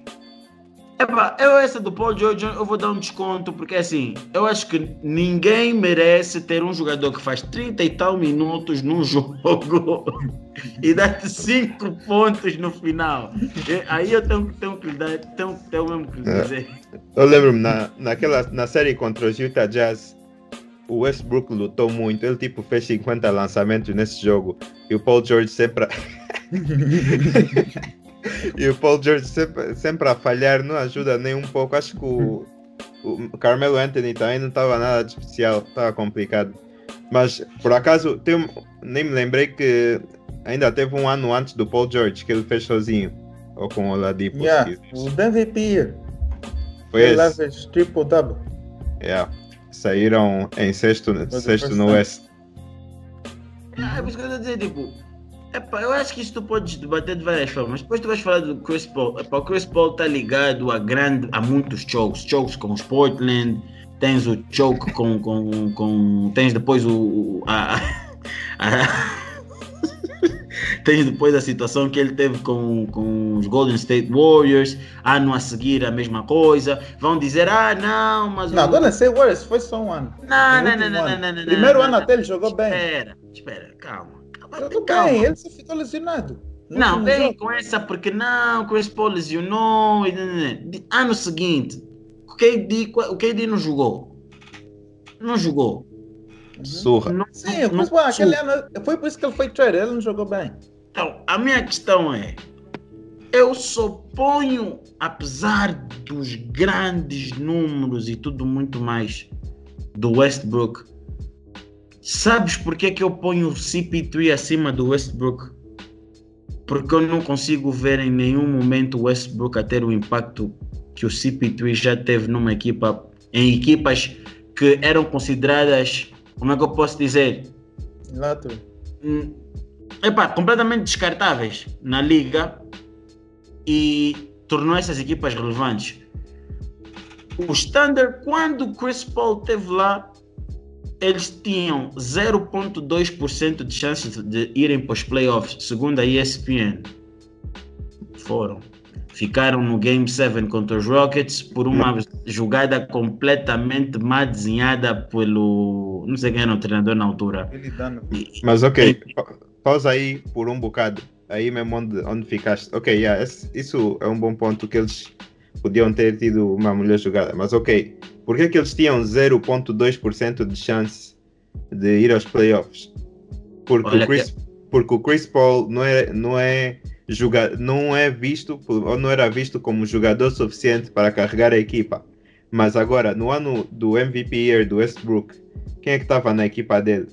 Epa, eu essa do Paul George eu vou dar um desconto, porque assim, eu acho que ninguém merece ter um jogador que faz 30 e tal minutos num jogo e dá-te 5 pontos no final. E Aí eu tenho, que- tenho que lhe dar, tenho, tenho mesmo que lhe É. dizer. Eu lembro-me na, naquela, na série contra os Utah Jazz, o Westbrook lutou muito. Ele tipo fez 50 lançamentos nesse jogo. E o Paul George sempre. e o Paul George sempre, sempre a falhar, não ajuda nem um pouco. Acho que o, o Carmelo Anthony também não estava nada de especial, estava complicado. Mas por acaso, tem nem me lembrei que ainda teve um ano antes do Paul George que ele fez sozinho. Ou com o Oladipo. Yeah, o MVP, Foi ele esse. leva triple double. Yeah. Saíram em sexto, sexto no. West. É por isso que eu estou a dizer, tipo, epá, eu acho que isso tu podes debater de várias formas. Depois tu vais falar do Chris Paul. Epá, o Chris Paul está ligado a, grande, a muitos chokes. Chokes com os Portland, tens o choke com. com, com tens depois o. a, a- tens depois a situação que ele teve com, com os Golden State Warriors. Ano a seguir a mesma coisa. Vão dizer, ah, não, mas. Não, o... Golden State Warriors foi só um ano. Não, não, não, não, não, Primeiro ano até ele jogou bem. Espera, espera, calma. Jogou calma. bem, ele só ficou lesionado. Não, último vem jogo. com essa porque não, Chris Paul lesionou. e não, não, não. De- Ano seguinte, o KD, o KD não jogou. Não jogou. Surra. Não, Sim, não- não- aquele ano, foi por isso que ele foi trade, ele não jogou bem. Então, a minha questão é: eu só ponho, apesar dos grandes números e tudo muito mais do Westbrook, sabes por que, que eu ponho o CP3 acima do Westbrook? Porque eu não consigo ver em nenhum momento o Westbrook a ter o impacto que o CP3 já teve numa equipa, em equipas que eram consideradas, como é que eu posso dizer? Lá tu. hum, epá, completamente descartáveis na liga e tornou essas equipas relevantes. O Standard, quando o Chris Paul esteve lá, eles tinham 0,2% de chances de irem para os playoffs, segundo a ESPN. Foram. Ficaram no Game 7 contra os Rockets por uma jogada completamente mal desenhada pelo. Não sei quem era o treinador na altura. Mas ok, pa- pausa aí por um bocado. Aí mesmo onde, onde ficaste. Ok, yeah, isso é um bom ponto que eles podiam ter tido uma melhor jogada. Mas ok, Por que, que eles tinham 0.2% de chance de ir aos playoffs? Porque, Olha o Chris, que- porque o Chris Paul não é, não é joga, não é visto ou não era visto como jogador suficiente para carregar a equipa. Mas agora, no ano do MVP Year do Westbrook, quem é que estava na equipa dele?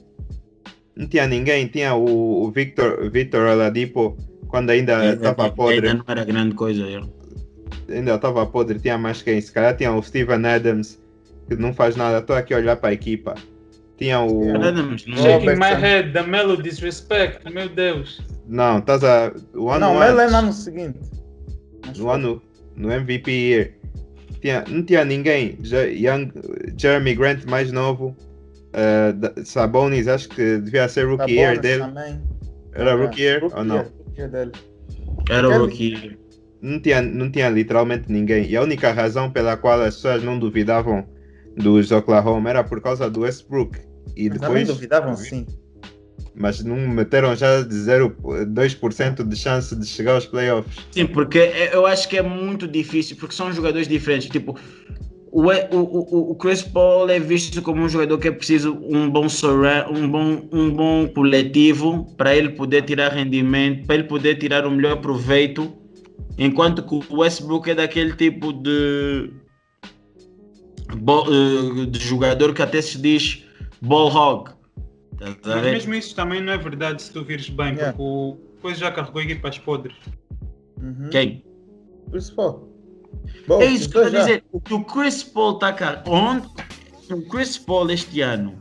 Não tinha ninguém, tinha o, o Victor, Victor Oladipo quando ainda estava Ainda podre, não era grande coisa. é. ainda estava podre, tinha mais quem? Se calhar tinha o Steven Adams, não faz nada, estou aqui a olhar para a equipa. Tinha o. Shaking my head, the Melo disrespect, meu Deus. Não, estás a. O ano Não, mas ele é no ano seguinte. no ano no MVP Year tinha, não tinha ninguém Young, Jeremy Grant mais novo uh, da- Sabonis acho que devia ser Rookie bom, Year dele também. era É, Rookie Year rookie ou não? year, rookie year dele. Era o rookie. não tinha, não tinha literalmente ninguém e a única razão pela qual as pessoas não duvidavam dos Oklahoma era por causa do Westbrook e Mas também depois duvidavam sim. mas não meteram já de 0, 2% de chance de chegar aos playoffs Sim, porque é- eu acho que é muito difícil, porque são jogadores diferentes. Tipo, o, o, o, o Chris Paul é visto como um jogador que é preciso um bom um bom, um bom coletivo para ele poder tirar rendimento, para ele poder tirar o melhor proveito, enquanto que o Westbrook é daquele tipo de, eh, de jogador que até se diz ball hog. Mas mesmo isso também não é verdade se tu vires bem, Yeah. porque o depois já carregou equipas podres. Uhum. Quem? Chris Paul. Bom, É isso que eu os estou a dizer. O que o Chris Paul está cá. Onde, o Chris Paul este ano,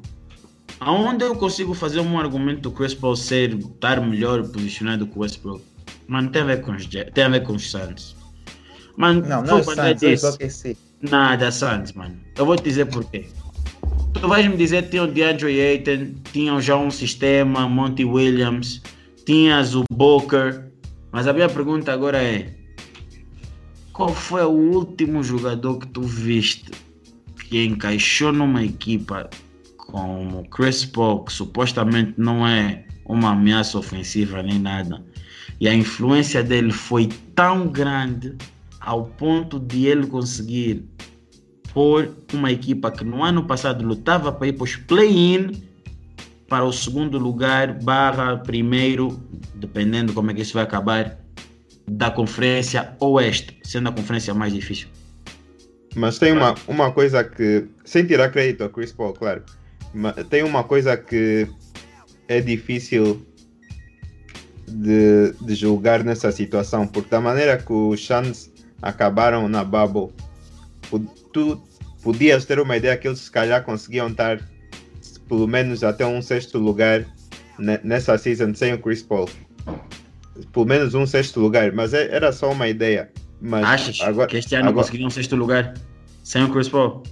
aonde eu consigo fazer um argumento do Chris Paul ser estar melhor posicionado que o Westbrook? Mano, tem a ver com os, tem a ver com os Suns. Mano, Não, não é não é Santos, é. OKC. Nada, Suns, mano. Eu vou te dizer porquê. Tu vais me dizer que tinha o DeAndre Ayton, tinham já um sistema, Monty Williams, tinhas o Booker, mas a minha pergunta agora é: qual foi o último jogador que tu viste que encaixou numa equipa como Chris Paul, que supostamente não é uma ameaça ofensiva nem nada, e a influência dele foi tão grande ao ponto de ele conseguir pôr uma equipa que no ano passado lutava para ir para os play-in para o segundo lugar barra primeiro, dependendo como é que isso vai acabar, da conferência oeste, sendo a conferência mais difícil. Mas tem uma, uma coisa que, sem tirar crédito ao Chris Paul, claro, mas tem uma coisa que é difícil de, de julgar nessa situação, porque da maneira que os Suns acabaram na bubble, tu podias ter uma ideia que eles se calhar conseguiam estar pelo menos até um sexto lugar ne- nessa season sem o Chris Paul. Pelo menos um sexto lugar, mas é- era só uma ideia. Mas Achas agora, que este ano agora- conseguiriam um sexto lugar sem o Chris Paul?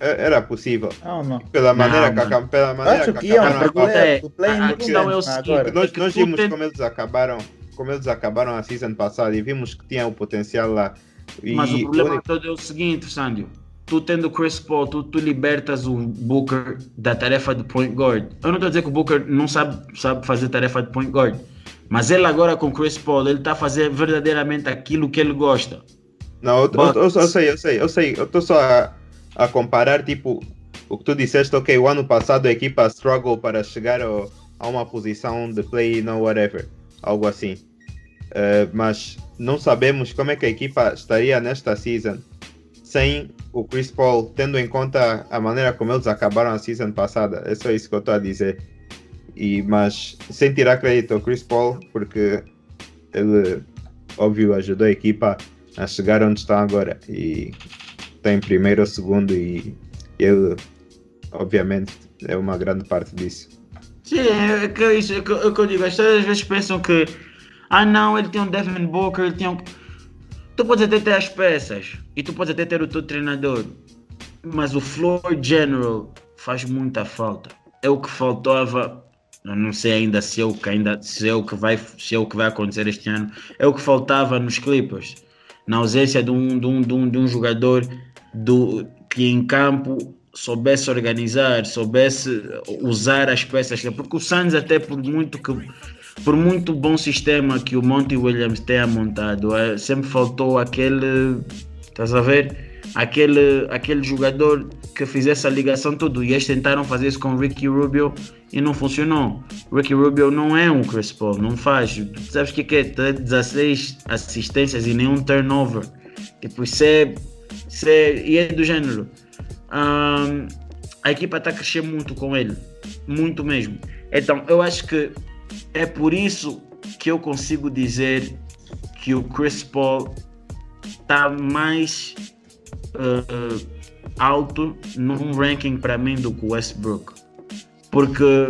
é- era possível. Não, não. Pela maneira Não, que, mano. acab- pela maneira Acho que que acabaram a pergunta é- a- a questão é o seguinte, nós, que nós vimos tem- como eles acabaram como eles acabaram a season passada e vimos que tinha o potencial lá e Mas o problema único- todo é o seguinte, Sandio. Tu tendo o Chris Paul, tu, tu libertas o Booker da tarefa de point guard. Eu não estou a dizer que o Booker não sabe, sabe fazer tarefa de point guard. Mas ele agora com o Chris Paul, ele está a fazer verdadeiramente aquilo que ele gosta. não, eu, But- eu, eu, eu sei, eu sei, eu sei, eu estou só a, a comparar tipo o que tu disseste, ok, o ano passado a equipa struggle para chegar ao- a uma posição de play no whatever, algo assim. Eh, mas não sabemos como é que a equipa estaria nesta season sem o Chris Paul, tendo em conta a maneira como eles acabaram a season passada. É só isso que eu estou a dizer. E, mas sem tirar crédito ao Chris Paul, porque ele, óbvio, ajudou a equipa a chegar onde está agora. E tem primeiro ou segundo, e ele, obviamente, é uma grande parte disso. Sim, é que, é que eu digo. As pessoas às vezes pensam que, ah não, ele tem um Devin Booker, ele tem um. Tu podes até ter as peças e tu podes até ter o teu treinador, mas o floor general faz muita falta. É o que faltava. Eu não sei ainda se é o que ainda se é o que vai se é o que vai acontecer este ano. É o que faltava nos Clippers, na ausência de um, de um, de um, de um jogador do, que em campo soubesse organizar, soubesse usar as peças, porque o Suns até por muito que por muito bom sistema que o Monty Williams tenha montado, eh, sempre faltou aquele, estás a ver? aquele, aquele jogador que fizesse a ligação tudo. E eles tentaram fazer isso com Ricky Rubio e não funcionou. Ricky Rubio não é um Chris Paul, não faz. Tu sabes o que é? Ter 16 assistências e nenhum turnover. Tipo, isso é. Isso é e é do género. Um, a equipa está a crescer muito com ele. Muito mesmo. Então, eu acho que é por isso que eu consigo dizer que o Chris Paul está mais uh, alto num ranking para mim do que o Westbrook. Porque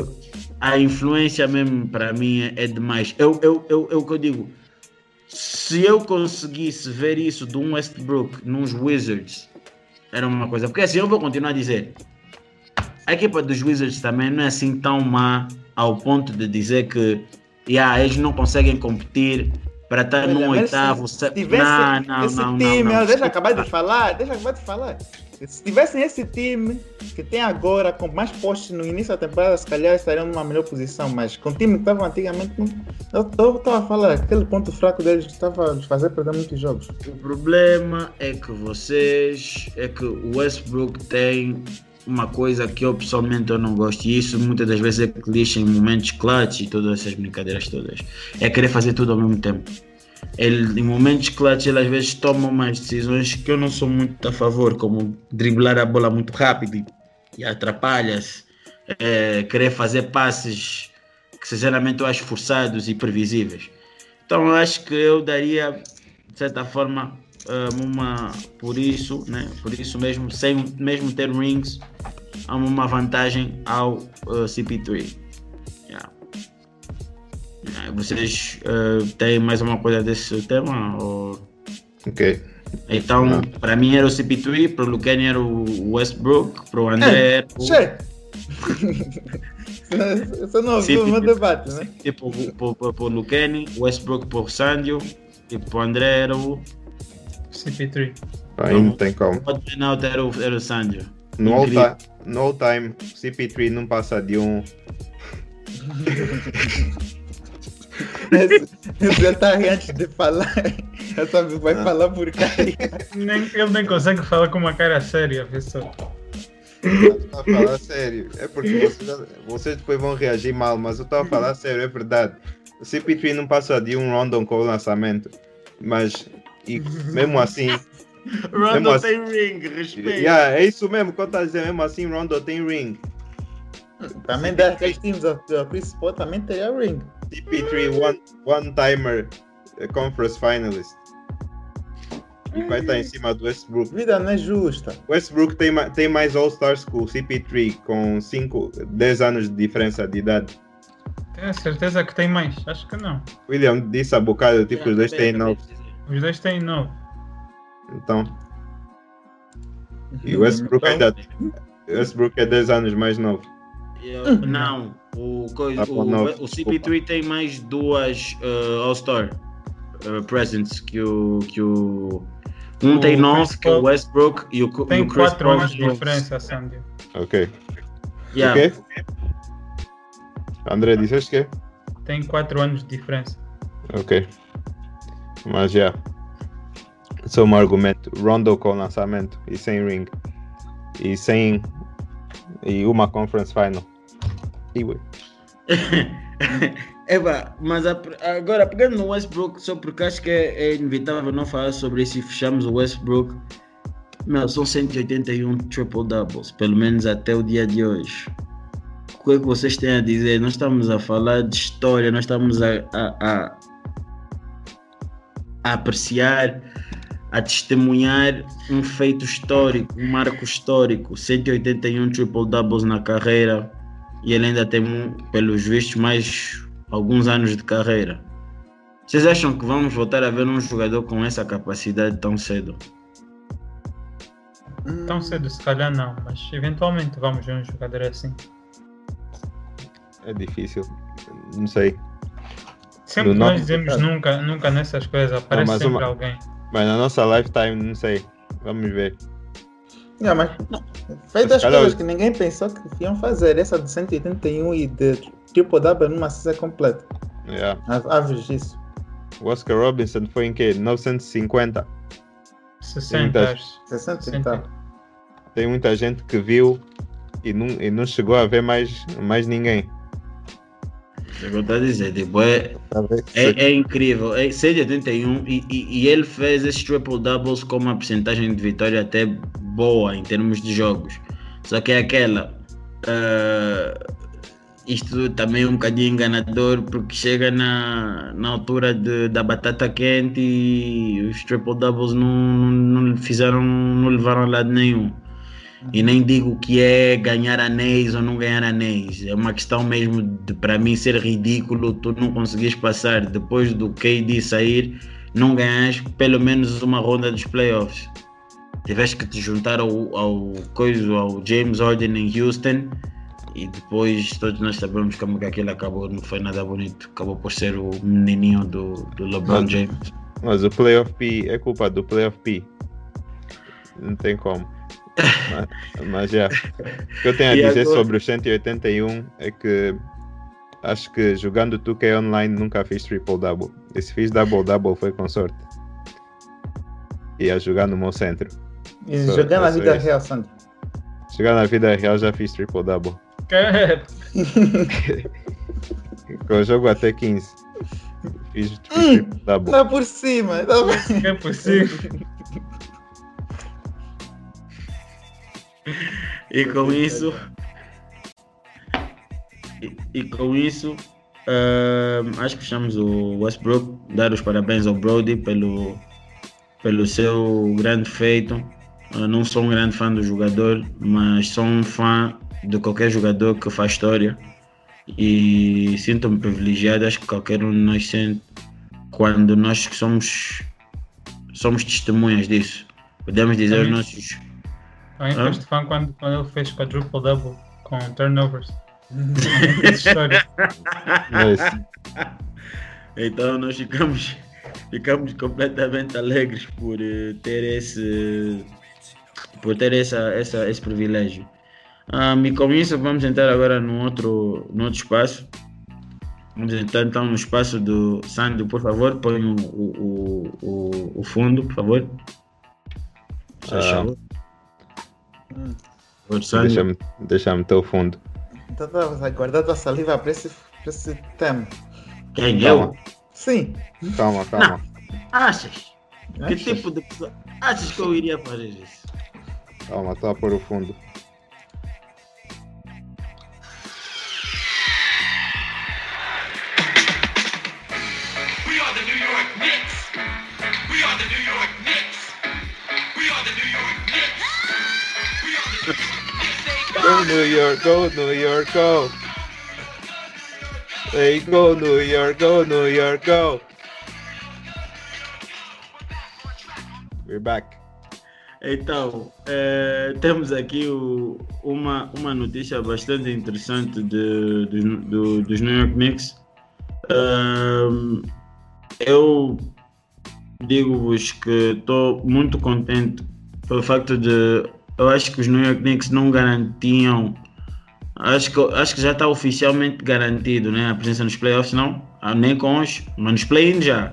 a influência mesmo para mim é, é demais. Eu, eu, eu, eu que eu digo, se eu conseguisse ver isso de um Westbrook nos Wizards, era uma coisa. Porque assim, eu vou continuar a dizer, a equipa dos Wizards também não é assim tão má ao ponto de dizer que yeah, eles não conseguem competir para estar Olha, no oitavo. Se tivesse não, não, esse não, time, não, não, deixa eu acabar de falar, deixa eu acabar de falar. Se tivessem esse time que tem agora, com mais postos no início da temporada, se calhar estariam numa melhor posição, mas com o time que estava antigamente, eu estava a falar, aquele ponto fraco deles estava a fazer perder muitos jogos. O problema é que vocês, é que o Westbrook tem uma coisa que eu pessoalmente eu não gosto, e isso muitas das vezes é que lixa em momentos clutch e todas essas brincadeiras todas, é querer fazer tudo ao mesmo tempo. Ele, em momentos clutch, ele às vezes toma umas decisões que eu não sou muito a favor, como driblar a bola muito rápido e, atrapalha-se, é, querer fazer passes que sinceramente eu acho forçados e previsíveis. Então eu acho que eu daria, de certa forma, uma por isso, né? Por isso mesmo, sem mesmo ter rings, há uma vantagem ao uh, CP3. Yeah. Yeah, vocês uh, têm mais alguma coisa desse tema? Ou... Ok. Então, para mim era o CP3, para o Lucan era o Westbrook, para o André era o... Você não o meu debate, né? Tipo, para o Lucani, Westbrook para o Sandio e para o André era o CP3. Aí não, não tem como. O treinador era o, era o Sanjo. No all, time, no all time, CP3 não passa de um. Ele está aí antes de falar. Eu só vai ah. falar por cá. Nem, ele nem consegue falar com uma cara séria, pessoal. Estou a falar sério. É porque vocês, vocês, depois vão reagir mal, mas eu estou a falar sério, é verdade. O CP3 não passa de um random com o lançamento. Mas e mesmo assim. Rondo assim, tem ring, respeito. Yeah, é isso mesmo estou a dizer, mesmo assim Rondo tem ring. Também das times Chris Paul também teria ring. CP3 one, one timer uh, conference finalist. E vai estar em cima do Westbrook. Vida não é justa. Westbrook tem, tem mais All-Stars que o CP3, com 5, 10 anos de diferença de idade. Tenho certeza que tem mais, acho que não. William disse a bocado, tipo, yeah, os dois têm 9. Os dois têm 9. Então. E o Westbrook então, ainda. Westbrook é 10 anos mais novo. Eu, não, o, coisa, tá o, o, CP3 tem mais duas uh, All-Star uh, presents que o. Que o um o tem 9, que é o Westbrook, e o, tem e o Chris 4 anos de diferença, Sandy. Ok. Yeah. O quê? André, disseste que? Tem 4 anos de diferença. Ok. Mas já. Só um argumento. Rondo com lançamento e sem ring. E sem. E uma conference final. E Eba, mas a, agora pegando no Westbrook, só porque acho que é, é, inevitável não falar sobre isso e fechamos o Westbrook. Meu, são 181 triple doubles, pelo menos até o dia de hoje. O que é que vocês têm a dizer? Nós estamos a falar de história, nós estamos a, a, a a apreciar, a testemunhar um feito histórico, um marco histórico, 181 triple doubles na carreira e ele ainda tem, pelos vistos, mais alguns anos de carreira. Vocês acham que vamos voltar a ver um jogador com essa capacidade tão cedo? Tão cedo, se calhar não, mas eventualmente vamos ver um jogador assim. É difícil, não sei. Sempre nós dizemos nunca, nunca nessas coisas, aparece não, sempre uma... alguém. Mas na nossa lifetime, não sei. Vamos ver. Não, mas feito as coisas que ninguém pensou que iam fazer. Essa de 181 e de tipo W numa season completa. Yeah. Aves isso. O Oscar Robinson foi em que? 950? 60, muitas- acho. 60 e tal. Tem muita gente que viu e não, e não chegou a ver mais, mais ninguém. É estou a dizer, tipo, é, Talvez é, é incrível. É 681 e, e, e ele fez esses triple doubles com uma porcentagem de vitória até boa em termos de jogos. Só que é aquela. ah, isto também é um bocadinho enganador porque chega na, na altura de, da batata quente e os triple doubles não, não, não fizeram, não levaram a lado nenhum. E nem digo que é ganhar anéis ou não ganhar anéis. É uma questão mesmo de, para mim, ser ridículo tu não conseguires passar depois do KD sair, não ganhas pelo menos uma ronda dos playoffs. Tiveste que te juntar ao, ao, coisa, ao James Harden em Houston e depois todos nós sabemos como que aquilo acabou, não foi nada bonito. Acabou por ser o menininho do, do LeBron Mas- James. Mas o Playoff P é culpa do Playoff P. Não tem como. Mas, mas já. O que eu tenho a E dizer agora- sobre o 181 é que acho que jogando 2K online nunca fiz triple double. E se fiz double double foi com sorte. E a jogar no meu centro. E Só- jogar na é vida isso. real, Sandro. Chegar na vida real já fiz triple double. O jogo até 15. Fiz, fiz triple double. Não por cima. Não... que é possível. E com isso. E, e com isso, ahm, acho que fechamos o Westbrook. Dar os parabéns ao Brody pelo, pelo seu grande feito. Eu não sou um grande fã do jogador, mas sou um fã de qualquer jogador que faz história. E sinto-me privilegiado, acho que qualquer um de nós sente quando nós somos, somos testemunhas disso. Podemos dizer os Também. nossos Também Hã? foste fã quando, quando ele fez quadruple double com turnovers. História. Então nós ficamos, ficamos completamente alegres por eh, ter esse por ter essa, essa, esse privilégio. Ah, e com isso vamos entrar agora no outro, no outro espaço. Vamos entrar então no espaço do Sandro, por favor, põe o, o, o, o fundo, por favor. Já Ah. Hum. Por deixa-me deixa meter o fundo. Então estavas a guardar tua saliva para esse, para esse tema. Quem eu? Sim. calma, calma. Achas? Que Achas? tipo de pessoa? Achas que eu iria fazer isso? Calma, estou a pôr o fundo. Go New York, go New York, go! Hey, go New York, go New York, go! We're back. Então, eh, temos aqui o- uma, uma notícia bastante interessante de, do- do- dos New York Knicks. Ahm, eu digo-vos que estou muito contente pelo facto de. Eu acho que os New York Knicks não garantiam. Acho que, acho que já está oficialmente garantido né, a presença nos playoffs, não? Ah, nem com os. Mas nos play-in já.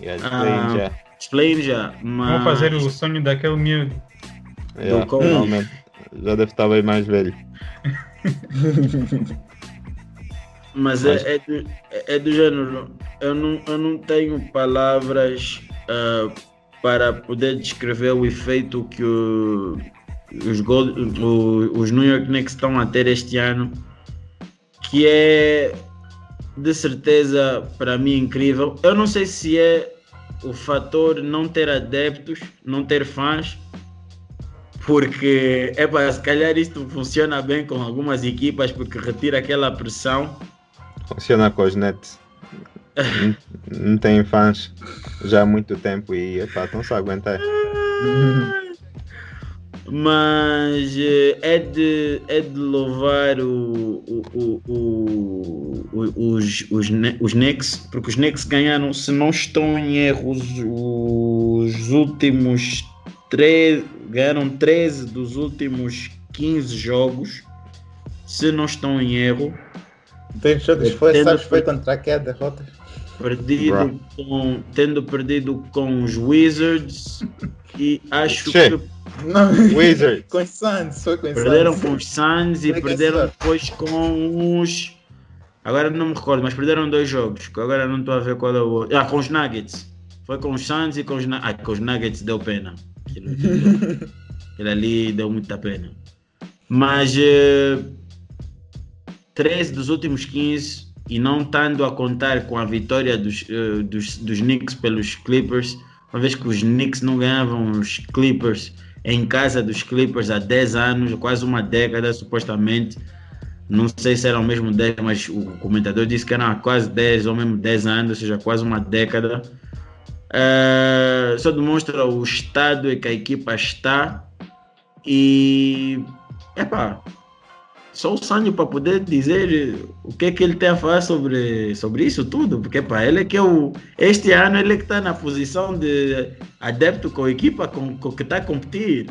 Yeah, Ah, playing já. Play-in já. Mas... Vamos fazer o sonho daquele miúdo. Yeah. Já deve estar bem mais velho. Mas Mas- é, é, do, é do gênero, eu não, eu não tenho palavras ah, para poder descrever o efeito que o- os, Gold, o- os New York Knicks estão a ter este ano, que é de certeza para mim incrível. Eu não sei se é o fator não ter adeptos, não ter fãs, porque é para se calhar isto funciona bem com algumas equipas porque retira aquela pressão. Funciona com os Nets. Não, tem fãs já há muito tempo e epá, estão-se a aguentar. Mas eh, é de, é de louvar o, o, o, o- os, os, os Knicks, porque os Knicks ganharam, se não estou em erro, os, os últimos 13, ganharam 13 dos últimos 15 jogos, se não estou em erro. Tem jogos Eu foi, sabes, foi contra quem a derrota? Perdido Bro. com, tendo perdido com os Wizards e acho Che. que Não, Wizards. com os Suns, foi com os perderam Suns. com os Suns e é é perderam depois com os. Agora não me recordo, mas perderam dois jogos. que Agora não estou a ver qual é o outro. Ah, com os Nuggets. Foi com os Suns e com os, Nu- ah, com os Nuggets deu pena. Aquilo, aquilo- aquilo ali deu muita pena. Mas eh, 13 dos últimos 15 e não estando a contar com a vitória dos, eh, dos, dos Knicks pelos Clippers, uma vez que os Knicks não ganhavam os Clippers em casa dos Clippers há 10 anos, quase uma década supostamente. Não sei se eram mesmo 10, mas o comentador disse que eram quase 10 ou mesmo 10 anos, ou seja, quase uma década. Eh, só demonstra o estado em que a equipa está e epá, só o Sanho para poder dizer o que é que ele tem a falar sobre, sobre isso tudo, porque pá, ele é que é o. Este ano ele é que está na posição de adepto com a equipa com, com que está a competir.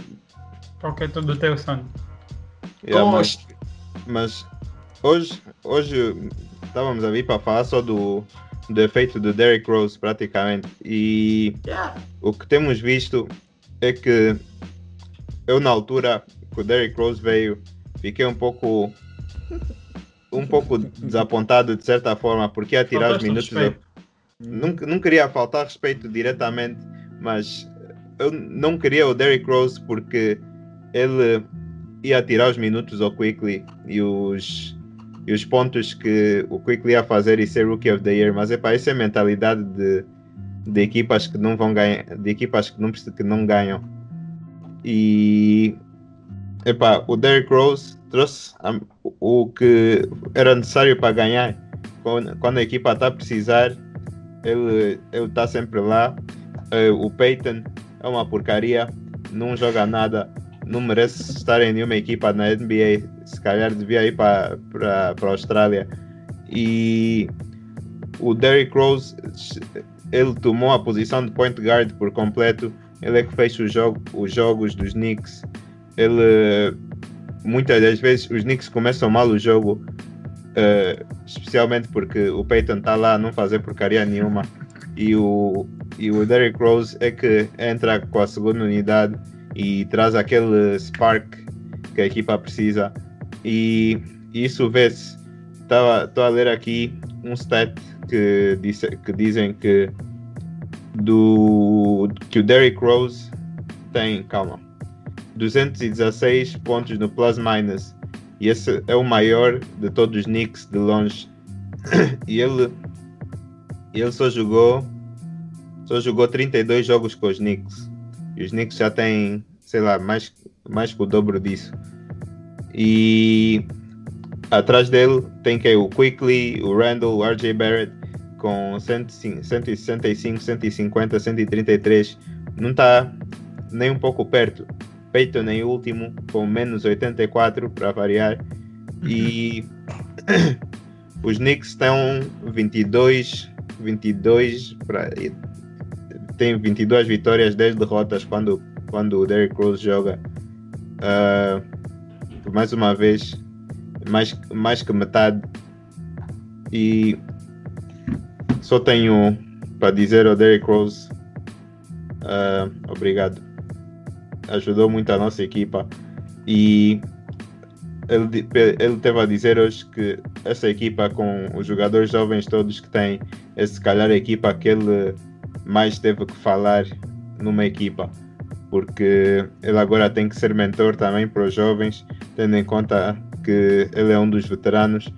Qualquer tudo teu, Santo. Yeah, Com mas, mas hoje, hoje estávamos a vir para falar só do, do efeito do Derrick Rose praticamente. E Yeah. o que temos visto é que eu na altura que o Derrick Rose veio, fiquei um pouco um pouco desapontado de certa forma, porque ia tirar os minutos. Não, não queria faltar respeito diretamente, mas eu não queria o Derrick Rose porque ele ia tirar os minutos ao Quickly e os, e os pontos que o Quickly ia fazer e ser Rookie of the Year. Mas epá, essa é mentalidade de, de equipas que não vão ganhar, de equipas que não, que não ganham. E epá, o Derrick Rose trouxe o que era necessário para ganhar. Quando, quando a equipa está a precisar, ele está sempre lá. Eh, o Peyton é uma porcaria, não joga nada, não merece estar em nenhuma equipa na NBA. Se calhar devia ir para a Austrália. E o Derrick Rose, ele tomou a posição de point guard por completo. Ele é que fez jogo, os jogos dos Knicks. Ele, muitas das vezes, os Knicks começam mal o jogo, eh, especialmente porque o Peyton está lá a não fazer porcaria nenhuma. E o, e o Derrick Rose é que entra com a segunda unidade e traz aquele spark que a equipa precisa. E isso vê-se. Estou a ler aqui um stat que, disse, que dizem que do que o Derrick Rose tem, calma, 216 pontos no plus minus. E esse é o maior de todos os Knicks de longe. E ele ele só jogou só jogou 32 jogos com os Knicks. E os Knicks já têm sei lá mais mais que o dobro disso. E atrás dele tem que o Quickly o Randall o RJ Barrett com 105, 165 150 133 não está nem um pouco perto Peyton em último com menos 84 para variar. E os Knicks estão 22 22 para tem 22 vitórias 10 derrotas quando quando o Derrick Rose joga Ah, mais uma vez mais mais que metade e só tenho para dizer ao Derrick Rose ah, obrigado ajudou muito a nossa equipa. E ele, ele teve a dizer hoje que essa equipa com os jogadores jovens todos que tem é se calhar a equipa que ele mais teve que falar numa equipa. Porque ele agora tem que ser mentor também para os jovens tendo em conta que ele é um dos veteranos.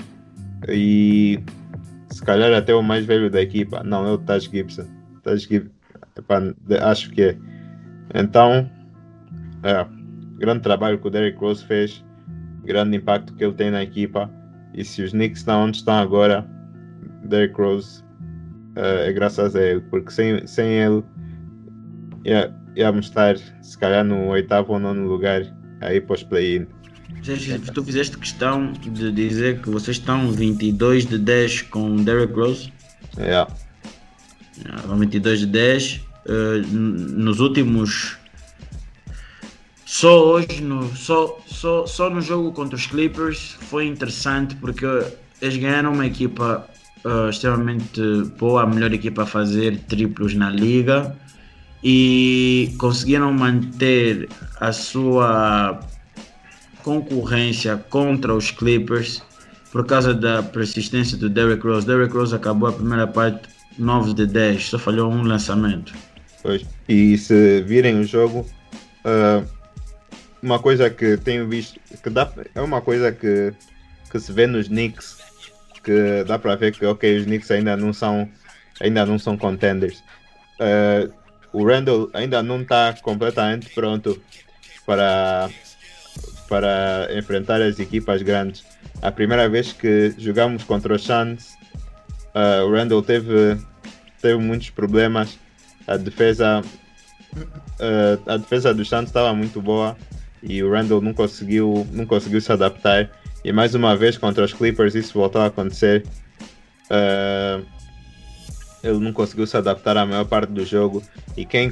E se calhar até o mais velho da equipa. Não é o Taj Gibson. Taj Gibson de- acho que é então é, grande trabalho que o Derrick Rose fez, grande impacto que ele tem na equipa. E se os Knicks estão onde estão agora, Derrick Rose é, é graças a ele, porque sem, sem ele ia, íamos estar se calhar no oitavo ou nono lugar aí os play-in. Tu fizeste questão de dizer que vocês estão 22 de 10 com Derrick Rose. Yeah. Ah, 22 de 10. eh, n- nos últimos. Só hoje, no, só, só, só no jogo contra os Clippers foi interessante porque eles ganharam uma equipa ah, extremamente boa, a melhor equipa a fazer triplos na liga e conseguiram manter a sua concorrência contra os Clippers por causa da persistência do Derrick Rose. Derrick Rose acabou a primeira parte 9 de 10, só falhou um lançamento. Pois. E se virem o jogo, ah, uma coisa que tenho visto, que dá, é uma coisa que, que se vê nos Knicks, que dá para ver que ok, os Knicks ainda não são, ainda não são contenders. Ah, o Randall ainda não está completamente pronto para, para enfrentar as equipas grandes. A primeira vez que jogamos contra os Suns, ah, o Randall teve, teve muitos problemas. A defesa, ah, a defesa dos Suns estava muito boa e o Randall não conseguiu, não conseguiu se adaptar. E mais uma vez contra os Clippers isso voltou a acontecer. Ah, ele não conseguiu se adaptar à maior parte do jogo. E quem,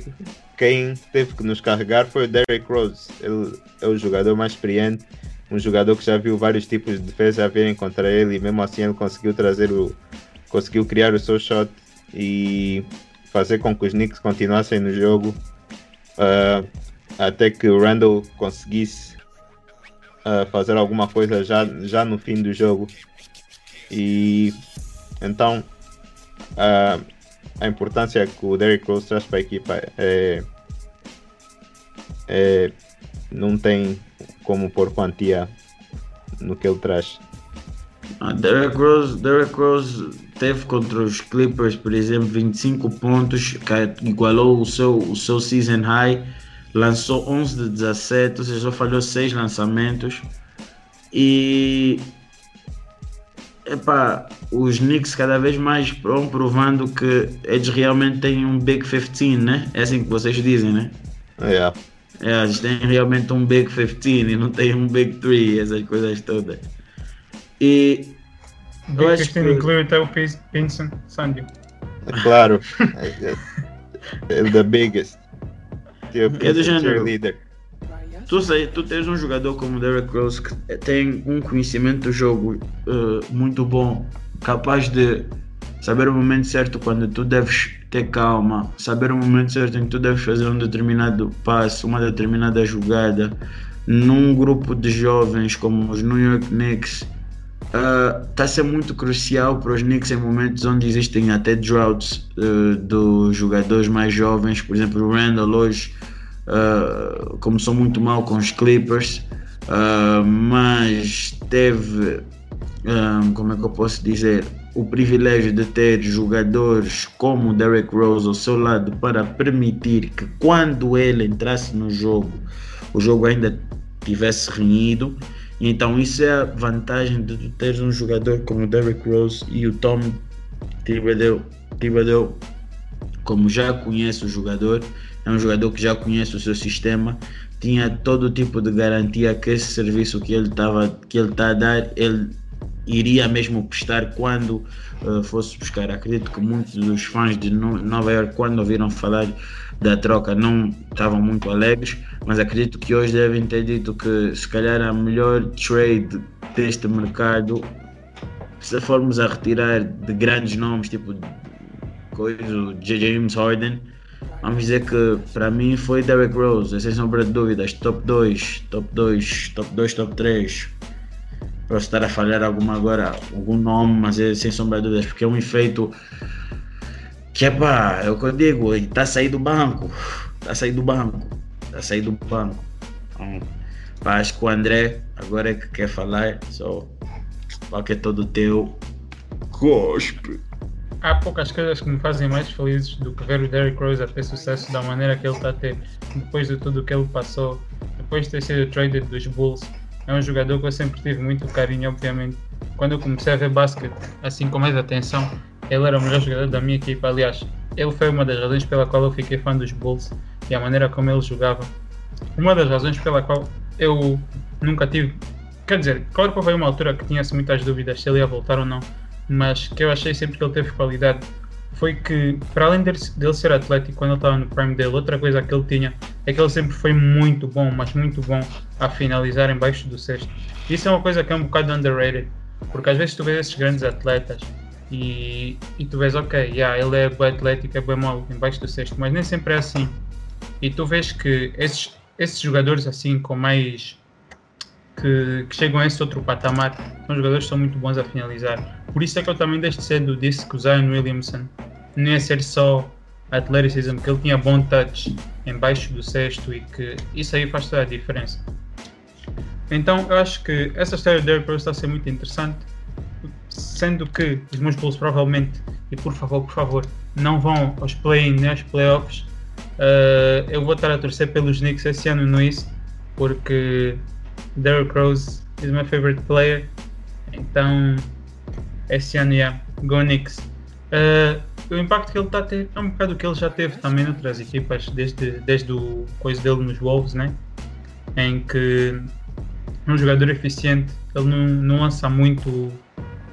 quem teve que nos carregar foi o Derrick Rose. Ele é o jogador mais experiente, um jogador que já viu vários tipos de defesa a virem contra ele e mesmo assim ele conseguiu trazer o. conseguiu criar o seu shot e fazer com que os Knicks continuassem no jogo. ah, até que o Randall conseguisse ah, fazer alguma coisa já, já no fim do jogo. E então a, a importância que o Derrick Rose traz para a equipa é, é- não tem como pôr quantia no que ele traz. Ah, Derrick Rose, Derrick Rose teve contra os Clippers, por exemplo, 25 pontos, que igualou o seu, o seu season high, lançou 11 de 17, ou seja, só falhou 6 lançamentos. E epá, os Knicks cada vez mais vão provando que eles realmente têm um Big 15, né? É assim que vocês dizem, né? Yeah. É, eles têm realmente um Big 15 e não têm um Big 3, essas coisas todas. E eu Big acho 15 que- inclui até o Pin- Pinson Sandy. É claro. é, é the biggest. Tipo, É do gênero. cheerleader. Tu, sei, tu tens um jogador como Derrick Rose que tem um conhecimento do jogo eh, muito bom, capaz de saber o momento certo quando tu deves ter calma, saber o momento certo em que tu deves fazer um determinado passo, uma determinada jogada, num grupo de jovens como os New York Knicks. Está a ser muito crucial para os Knicks em momentos onde existem até droughts eh, dos jogadores mais jovens, por exemplo, o Randall hoje Uh, começou muito mal com os Clippers, uh, mas teve, um, como é que eu posso dizer, o privilégio de ter jogadores como o Derrick Rose ao seu lado para permitir que quando ele entrasse no jogo, o jogo ainda tivesse renhido. Então isso é a vantagem de teres um jogador como o Derrick Rose e o Tom Thibodeau, Thibodeau como já conhece o jogador, é um jogador que já conhece o seu sistema, tinha todo tipo de garantia que esse serviço que ele estava que ele está a dar, ele iria mesmo prestar quando eh, fosse buscar. Acredito que muitos dos fãs de No- Nova York, quando ouviram falar da troca, não estavam muito alegres, mas acredito que hoje devem ter dito que se calhar a melhor trade deste mercado, se formos a retirar de grandes nomes, tipo coisa. James Harden, vamos dizer que para mim foi Derrick Rose, sem sombra de dúvidas, top 2, top 2, top 2, top 3. Posso estar a falhar alguma agora, algum nome, mas é sem sombra de dúvidas, porque é um efeito que é pá, é o que eu digo, ele a sair do banco, a sair do banco, a sair do banco. Então, acho que o André agora é que quer falar, só qual que é todo teu. Cospe. Há poucas coisas que me fazem mais felizes do que ver o Derrick Rose a ter sucesso da maneira que ele está a ter, depois de tudo que ele passou, depois de ter sido traded dos Bulls. É um jogador que eu sempre tive muito carinho, obviamente. Quando eu comecei a ver basquete, assim com mais atenção, ele era o melhor jogador da minha equipa. Aliás, ele foi uma das razões pela qual eu fiquei fã dos Bulls e a maneira como ele jogava. Uma das razões pela qual eu nunca tive. Quer dizer, claro que houve uma altura que tinha-se muitas dúvidas se ele ia voltar ou não, mas que eu achei sempre que ele teve qualidade foi que, para além dele, dele ser atlético quando ele estava no prime dele, outra coisa que ele tinha é que ele sempre foi muito bom, mas muito bom a finalizar embaixo do cesto. Isso é uma coisa que é um bocado underrated, porque às vezes tu vês esses grandes atletas E, e tu vês, ok, yeah, ele é bem atlético, é bem mau embaixo do sexto, mas nem sempre é assim. E tu vês que esses, esses jogadores assim com mais que, que chegam a esse outro patamar são jogadores que são muito bons a finalizar. Por isso é que eu também desde cedo disse que o Zion Williamson não ia ser só atleticism, que ele tinha bom touch embaixo do sexto e que isso aí faz toda a diferença. Então eu acho que essa história do Derrick Rose está a ser muito interessante, sendo que os meus Bulls provavelmente, e por favor, por favor, não vão aos play-in nem aos playoffs. Uh, eu vou estar a torcer pelos Knicks esse ano no East, porque Derrick Rose is my favorite player. Então, esse ano, yeah, go Knicks. Uh, o impacto que ele está a ter é um bocado o que ele já teve também noutras equipas, desde, desde o coisa dele nos Wolves, né? Em que um jogador eficiente, ele não, não lança muito,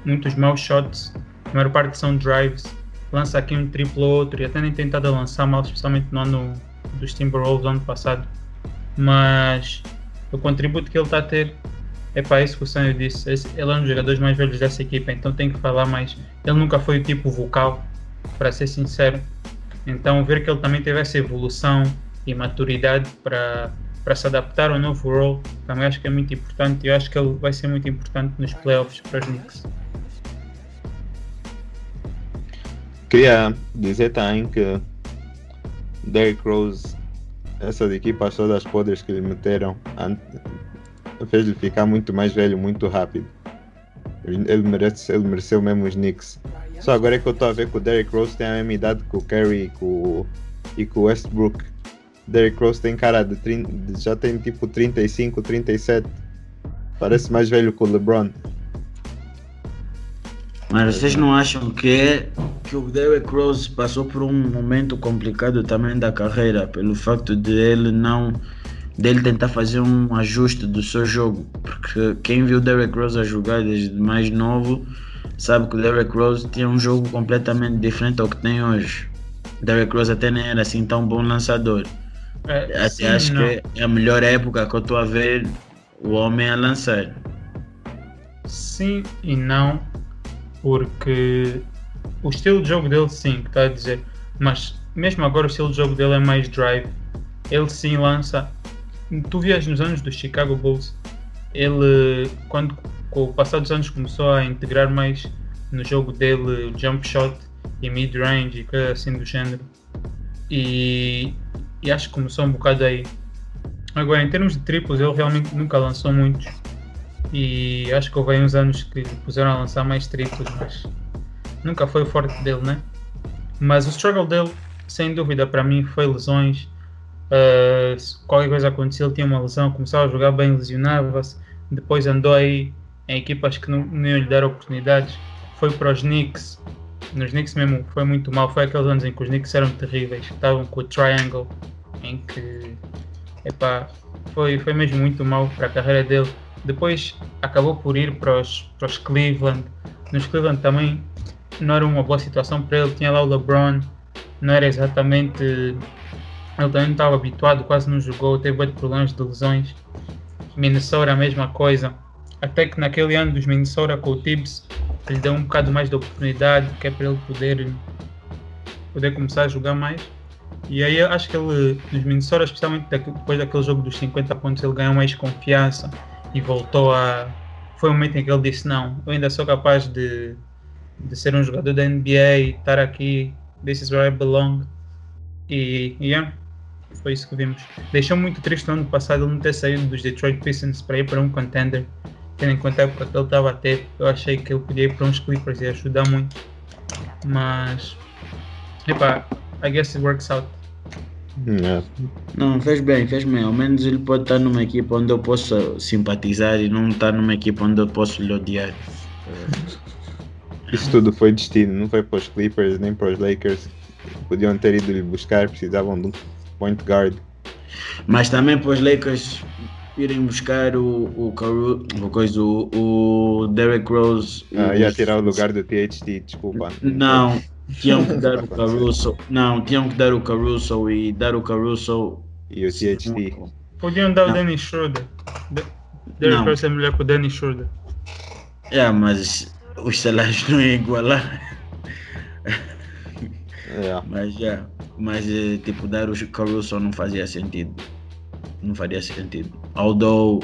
muitos maus shots, a maior parte são drives, lança aqui um triplo ou outro e até nem tentado lançar mal, especialmente no ano dos Timberwolves ano passado. Mas o contributo que ele está a ter é para isso que o Sanyo disse. Ele é um dos jogadores mais velhos dessa equipa, então tem que falar mais. Ele nunca foi o tipo vocal, para ser sincero. Então, ver que ele também teve essa evolução e maturidade para, para se adaptar ao novo role, também acho que é muito importante. E eu acho que ele vai ser muito importante nos playoffs para os Knicks. Queria dizer também que Derrick Rose, essas equipas todas podres que lhe meteram, fez-lhe ficar muito mais velho muito rápido. Ele merece, ele mereceu mesmo os Knicks. Só agora é que eu estou a ver que o Derrick Rose tem a mesma idade que o Curry e o, e que o Westbrook. Derrick Rose tem cara de, 30, de- já tem tipo 35, 37. Parece mais velho que o LeBron. Mas vocês não acham que que o Derrick Rose passou por um momento complicado também da carreira, pelo facto de ele não dele tentar fazer um ajuste do seu jogo, porque quem viu o Derrick Rose a jogar desde mais novo sabe que o Derrick Rose tinha um jogo completamente diferente ao que tem hoje. Derrick Rose até nem era assim tão bom lançador. É, Até sim, acho não. que é a melhor época que eu estou a ver o homem a lançar. Sim e não, porque o estilo de jogo dele sim, que está a dizer, mas mesmo agora o estilo de jogo dele é mais drive. Ele sim lança. Tu vias nos anos do Chicago Bulls, ele quando com o passar dos anos começou a integrar mais no jogo dele o jump shot e mid-range e coisas assim do género. E, e acho que começou um bocado aí. Agora, em termos de triplos, ele realmente nunca lançou muitos e acho que houve aí uns anos que puseram a lançar mais triplos, mas nunca foi o forte dele, né? Mas o struggle dele, sem dúvida, para mim foi lesões. Uh, qualquer coisa acontecia, ele tinha uma lesão, começava a jogar bem, lesionava-se. Depois andou aí em equipas que não, iam lhe dar oportunidades. Foi para os Knicks. Nos Knicks mesmo foi muito mal. Foi aqueles anos em que os Knicks eram terríveis. Estavam com o Triangle, em que epá, foi, foi mesmo muito mal para a carreira dele. Depois acabou por ir para os, para os Cleveland. Nos Cleveland também não era uma boa situação para ele. Tinha lá o LeBron, não era exatamente. Ele também não estava habituado, quase não jogou, teve muitos problemas de lesões. Minnesota, a mesma coisa. Até que naquele ano dos Minnesota com o Tibbs, lhe deu um bocado mais de oportunidade, que é para ele poder, poder começar a jogar mais. E aí eu acho que ele, nos Minnesota, especialmente depois daquele jogo dos 50 pontos, ele ganhou mais confiança e voltou a. Foi o momento em que ele disse: Não, eu ainda sou capaz de, de ser um jogador da NBA estar aqui. This is where I belong. E, e yeah, foi isso que vimos. Deixou muito triste no ano passado ele não ter saído dos Detroit Pistons para ir para um contender. Tendo em conta a época que ele estava a ter, eu achei que ele podia ir para uns Clippers e ajudar muito. Mas, epá, I guess it works out. Yeah. Não, fez bem, fez bem. Ao menos ele pode estar numa equipa onde eu possa simpatizar e não estar numa equipa onde eu posso lhe odiar. Isso tudo foi destino, não foi para os Clippers nem para os Lakers. Podiam ter ido lhe buscar, precisavam de um point guard. Mas também para os Lakers irem buscar o, o, Caru, o, coisa, o, o Derrick Rose. Ah, ia tirar o lugar do THT, desculpa. Não, tinham que dar o Caruso. Não, tinham que dar o Caruso e dar o Caruso. E o THT. Podiam dar o Não. Danny Schroeder. De- Derrick Não. Rose é melhor que o Danny Schroeder. É, mas o os salários não iam igualar. Yeah. Mas já, mas eh, tipo, dar o Caruso não fazia sentido. Não faria sentido. Although,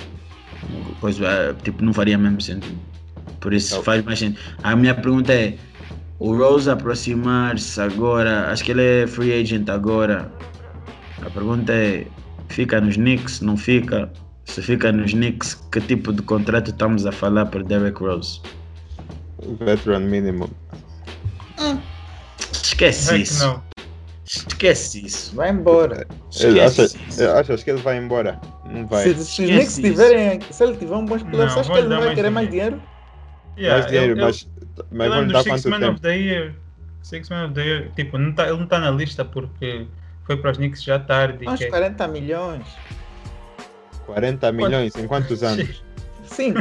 coisa, eh, tipo, não faria mesmo sentido. Por isso Então- faz mais sentido. A minha pergunta é, o Rose aproximar-se agora, acho que ele é free agent agora. A pergunta é, fica nos Knicks, não fica? Se fica nos Knicks, que tipo de contrato estamos a falar para Derrick Rose? Veteran minimum. Esquece Heck isso. não. Esquece isso. Vai embora. Esquece isso. achas que ele vai embora? Não vai. Se, se os Knicks tiverem, se ele tiver um bom Não, acho que ele não vai querer mais dinheiro. Yeah, mais dinheiro, ele- mas, mas ele é vão dar quanto Man tempo? of the Year. Six Man of the Year. Tipo, não tá, ele não está na lista porque foi para os Knicks já tarde. Uns que- 40 milhões. 40 milhões em quantos anos? Sim.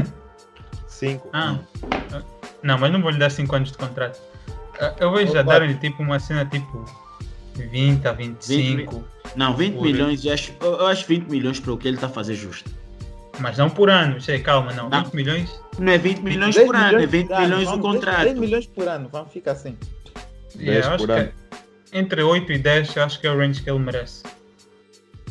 5. Ah, não, mas não vou lhe dar 5 anos de contrato. Ah, Eu vejo já darem tipo uma cena tipo 20 a 25, Não, 20 Por- milhões, eu acho, eu eu acho 20 milhões para o que ele está a fazer justo. mas não por ano. Sei, calma, não. Não. 20 milhões. Não é 20 milhões 10 por ano, é 20 por ano, milhões o vamos, 10 contrato. 10 milhões por ano, vamos ficar assim. 10 Yeah, eu acho por que ano. é entre 8 e 10 eu acho que é o range que ele merece.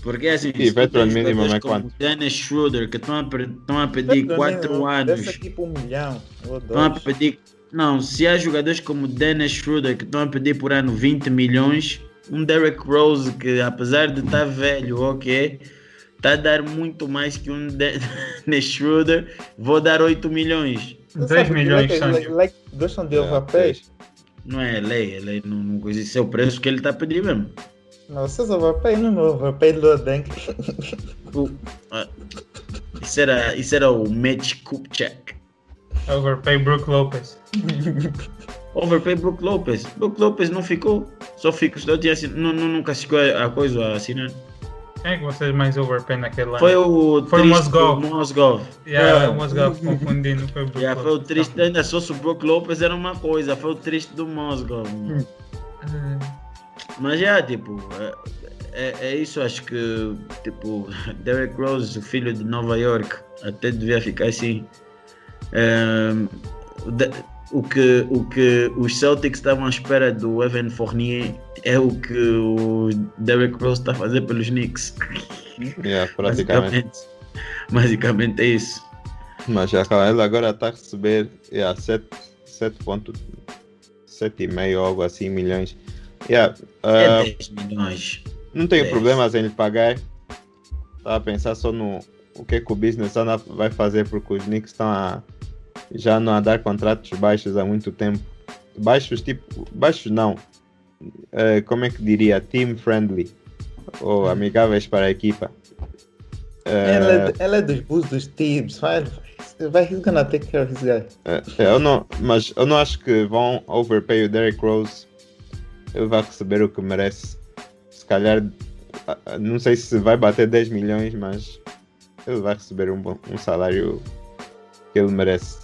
Porque assim, E veteran jogadores é como quanto? Dennis Schroeder, que estão a, estão a pedir 4 anos, tipo um milhão estão a pedir. Não, se há jogadores como Dennis Schroeder que estão a pedir por ano 20 milhões, um Derrick Rose que apesar de estar velho, ok, está a dar muito mais que um De- Dennis Schroeder, vou dar 8 milhões. Tu 10 sabe, milhões, like- Sancho. like- Gostam de overpay? Não é lei, é lei, não, não coisa. Isso é o preço que ele está a pedir mesmo. Não, vocês overpay, não é overpay Loden. Isso era, isso era o Mitch Kupchak. Overpay Brook Lopez. Overpay Brook Lopez. Brook Lopez não ficou. Só ficou. Só tinha, não, não, nunca chegou a, a coisa a assinar. Quem é que vocês mais overpay naquele? Foi o Foi o triste Mozgov. do Mozgov. Yeah, É. eu was confundindo. Foi o Yeah, foi o triste. Ainda só se o Brook Lopez era uma coisa. Foi o triste do Mozgov. Ah, Mas já, tipo, é, é, é isso. Acho que, tipo, Derrick Rose, o filho de Nova York, até devia ficar assim. É, o que, o que os Celtics estavam à espera do Evan Fournier é o que o Derrick Rose está a fazer pelos Knicks. Yeah, praticamente. Basicamente, basicamente é isso. Mas já ele agora está a receber yeah, 7, 7.7,5 ou algo assim milhões. Yeah, É ah, 10 milhões. não tenho dez. problemas em lhe pagar. Estava a pensar só no o que, é que o business vai fazer porque os Knicks estão a, já não a dar contratos baixos há muito tempo. Baixos tipo. Baixos não. Eh, como é que diria? Team friendly. Ou amigáveis para a equipa. Eh, Ela, é, ela é dos Bulls, dos Tibbs. Vai, vai, he's gonna take care of his guy. É, eu não, mas eu não acho que vão overpay o Derrick Rose. Ele vai receber o que merece. Se calhar, ah, ah, não sei se vai bater 10 milhões, mas ele vai receber um, bom- um salário que ele merece.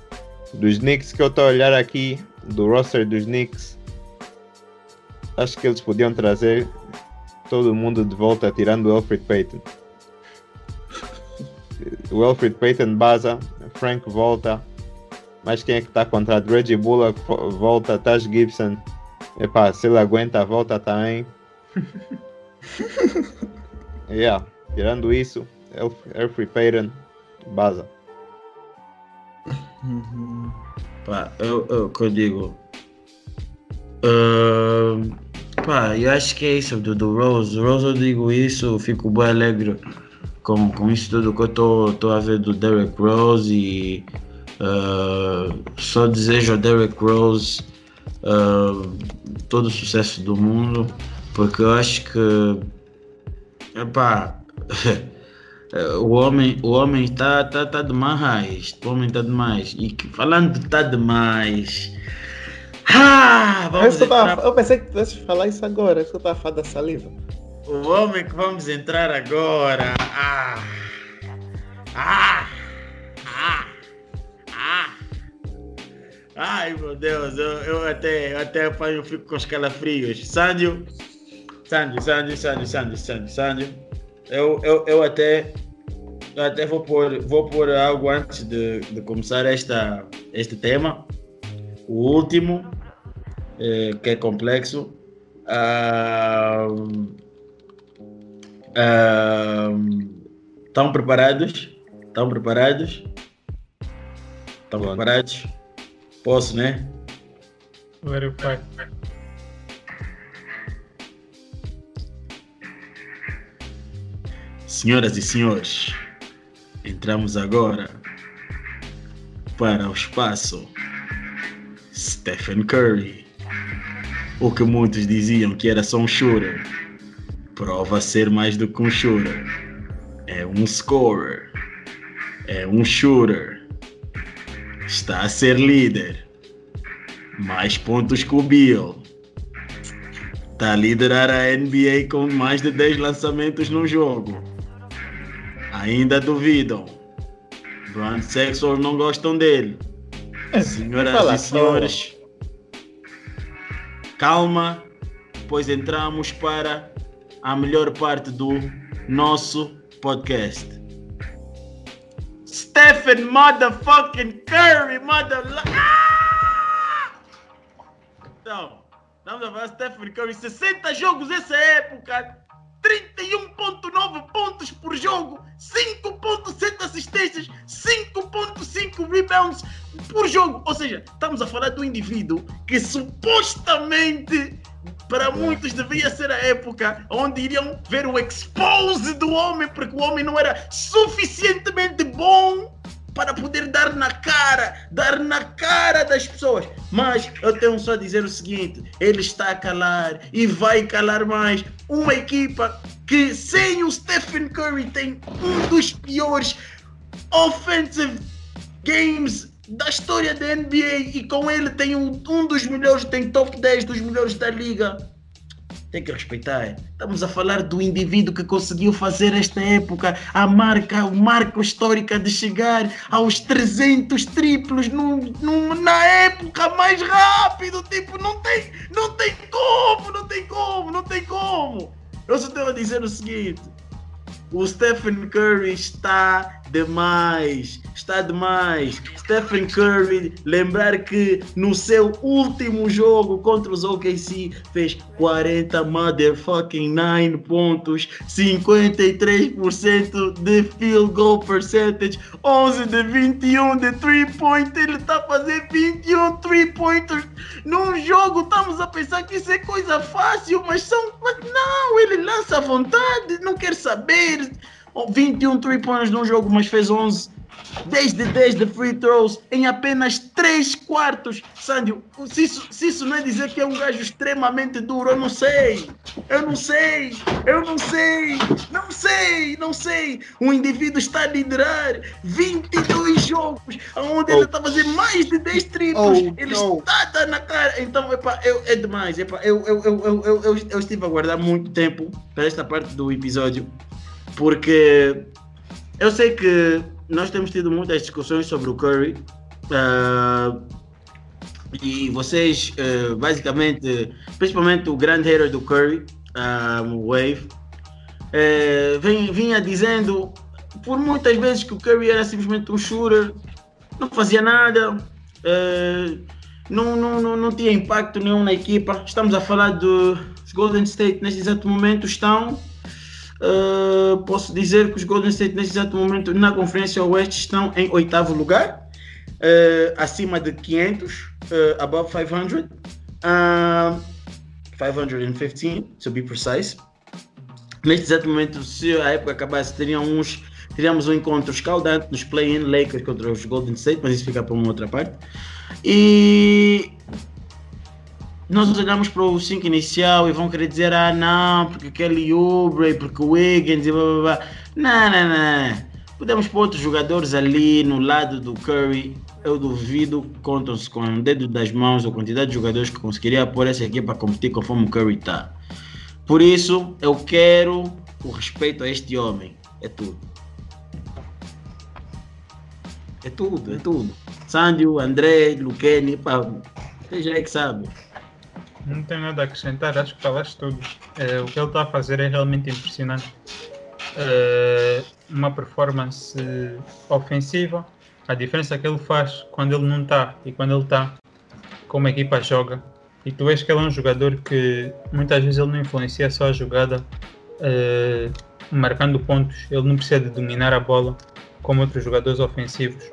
Dos Knicks que eu estou a olhar aqui, do roster dos Knicks, acho que eles podiam trazer todo mundo de volta, tirando o Alfred Payton. O Alfred Payton baza, Frank volta, mas quem é que está contrato? Reggie Bullock vo- volta, Taj Gibson. Epá, se ele aguenta, volta também. yeah, tirando isso, Alfred Payton, baza. Pá, eu, eu, que eu digo. Ahn, pá, eu acho que é isso do, do Rose. Rose, eu digo isso, fico bem alegre com, com isso tudo que eu estou a ver do Derrick Rose e ah, só desejo ao Derrick Rose ah, todo o sucesso do mundo, porque eu acho que. Epá, o homem o homem está tá, tá demais. O homem está demais. E que- falando de tá demais. Ah, vamos eu, tava- eu pensei que tu ias falar isso agora. Isso que eu estava falar da saliva. o homem que vamos entrar agora. Ah, ah, ah, ah. Ai meu Deus, eu, eu até, eu até eu fico com os calafrios. Sândio, Sândio, Sândio, Sândio, Sândio, Sândio, Sândio. Eu, eu, eu até, até vou pôr, vou pôr algo antes de, de começar esta, este tema. o último, eh, que é complexo. Ah, ah, Estão preparados? Estão preparados? Estão preparados? Posso, né? Verify. Senhoras e senhores, entramos agora para o espaço Stephen Curry. O que muitos diziam que era só um shooter, prova ser mais do que um shooter. É um scorer, é um shooter. Está a ser líder. Mais pontos que o Bill. Está a liderar a NBA com mais de 10 lançamentos no jogo. Ainda duvidam. Brand Sexual não gostam dele. Senhoras fala e senhores, calma, pois entramos para a melhor parte do nosso podcast. Stephen motherfucking Curry, mother... Ah! Então, estamos a falar Stephen Curry, 60 jogos essa época, 31.9 pontos por jogo, 5.7 assistências, 5.5 rebounds por jogo. Ou seja, estamos a falar do indivíduo que supostamente para muitos devia ser a época onde iriam ver o expose do homem, porque o homem não era suficientemente bom para poder dar na cara, dar na cara das pessoas. Mas eu tenho só a dizer o seguinte: ele está a calar e vai calar mais. Uma equipa que sem o Stephen Curry tem um dos piores offensive games da história da NBA e com ele tem um, um dos melhores, tem top 10 dos melhores da liga. Tem que respeitar. Estamos a falar do indivíduo que conseguiu fazer esta época a marca, a marca histórica de chegar aos 300 triplos num- na época mais rápido. Tipo, não tem, não tem como, não tem como, não tem como. Eu só tenho a dizer o seguinte: o Stephen Curry está demais. Está demais. Stephen Curry, lembrar que no seu último jogo contra os OKC fez 40 motherfucking 9 pontos, 53% de field goal percentage, 11 de 21 de 3 point. Ele está a fazer 21 3 pointers num jogo. Estamos a pensar que isso é coisa fácil, mas são. Mas não, ele lança à vontade, não quer saber. Oh, 21 3 pointers num jogo, mas fez 11. 10 de 10 de free throws em apenas 3 quartos. Sandio, se isso, se isso não é dizer que é um gajo extremamente duro, eu não sei. Eu não sei. Eu não sei. Não sei. Não sei. O indivíduo está a liderar 22 jogos, onde ele Oh. está a fazer mais de 10 triplos. Oh, ele no. está a dar na cara. Então, epá, eu, é demais. Epá, eu, eu, eu, eu, eu, eu, eu estive a guardar muito tempo para esta parte do episódio, porque eu sei que nós temos tido muitas discussões sobre o Curry. ah, e vocês, ah, basicamente, principalmente o grande hater do Curry, ah, o Wave, eh, vem- vinha dizendo por muitas vezes que o Curry era simplesmente um shooter, não fazia nada, não, não, não, não tinha impacto nenhum na equipa. Estamos a falar dos Golden State neste exato momento estão Uh, posso dizer que os Golden State neste exato momento na Conferência Oeste estão em oitavo lugar, uh, acima de 500, uh, above 500, uh, 515 to be precise. Neste exato momento, se a época acabasse, teriam uns, teríamos um encontro escaldante nos play-in Lakers contra os Golden State, mas isso fica para uma outra parte. E nós olhamos para o 5 inicial e vão querer dizer, ah não, porque Kelly Oubre, porque o Wiggins e blá blá blá. Não, não, não. Podemos pôr outros jogadores ali no lado do Curry. Eu duvido, contam-se com o dedo das mãos a quantidade de jogadores que conseguiria pôr essa equipa a competir conforme o Curry está. Por isso, eu quero o respeito a este homem. É tudo. É tudo, é tudo. Sandio, André, Luqueni, pá, vocês já é que sabem. Não tenho nada a acrescentar, acho que falaste tudo. Eh, o que ele está a fazer é realmente impressionante. Eh, uma performance ofensiva, a diferença que ele faz quando ele não está e quando ele está como a equipa joga. E tu vês que ele é um jogador que muitas vezes ele não influencia só a jogada eh, marcando pontos. Ele não precisa de dominar a bola como outros jogadores ofensivos.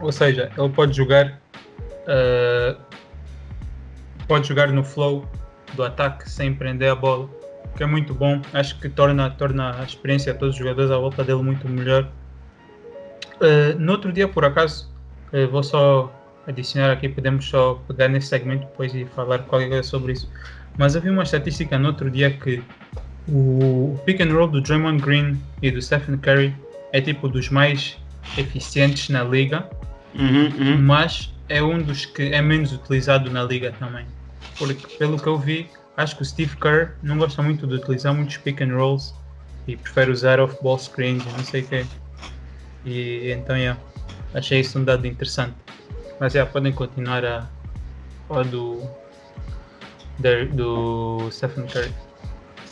Ou seja, ele pode jogar pode jogar no flow do ataque sem prender a bola, que é muito bom. Acho que torna, torna a experiência de todos os jogadores à volta dele muito melhor. Eh, no outro dia, por acaso, eh, vou só adicionar aqui, podemos só pegar nesse segmento depois e falar qualquer coisa sobre isso. Mas havia uma estatística no outro dia que o pick and roll do Draymond Green e do Stephen Curry é tipo dos mais eficientes na liga, Uhum, uhum. mas é um dos que é menos utilizado na liga também. Porque pelo que eu vi, acho que o Steve Kerr não gosta muito de utilizar muitos pick and rolls e prefere usar off-ball screens não sei o quê. E então, yeah, achei isso um dado interessante. Mas yeah, podem continuar a falar do, da- do Stephen Curry.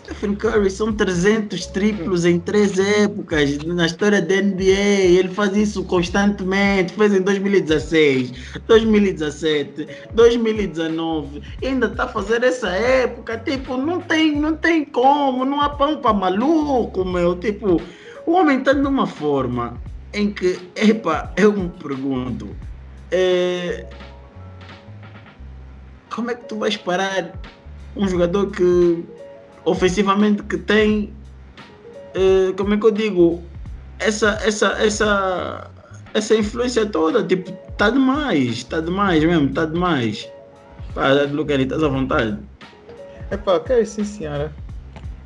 Stephen Curry são 300 triplos em três épocas na história da NBA. Ele faz isso constantemente. Fez em 2016, 2017, 2019. E ainda está a fazer essa época. Tipo, não tem, não tem como. Não há pão para maluco, meu. Tipo, o homem está numa forma em que, epa, eu me pergunto. é, como é que tu vais parar um jogador que ofensivamente que tem eh, como é que eu digo essa essa essa essa influência toda tipo tá demais tá demais mesmo tá demais pá Lucas estás à vontade Epá, ok, sim senhora.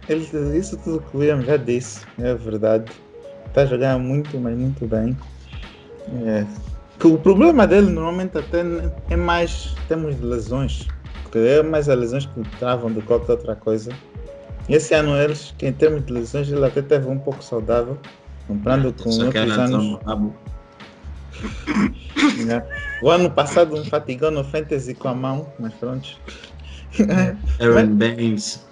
Ele, isso tudo que o William já disse, é verdade. Está a jogar muito, mas muito bem. É. O problema dele normalmente até é mais em termos de lesões. É mais as lesões que travam do que qualquer outra coisa. Esse ano eles, que em termos de lesões, ele até teve um pouco saudável. Comparando com Só que outros anos. né? O ano passado me fatigou no fantasy com a mão, mas pronto. Aaron Baines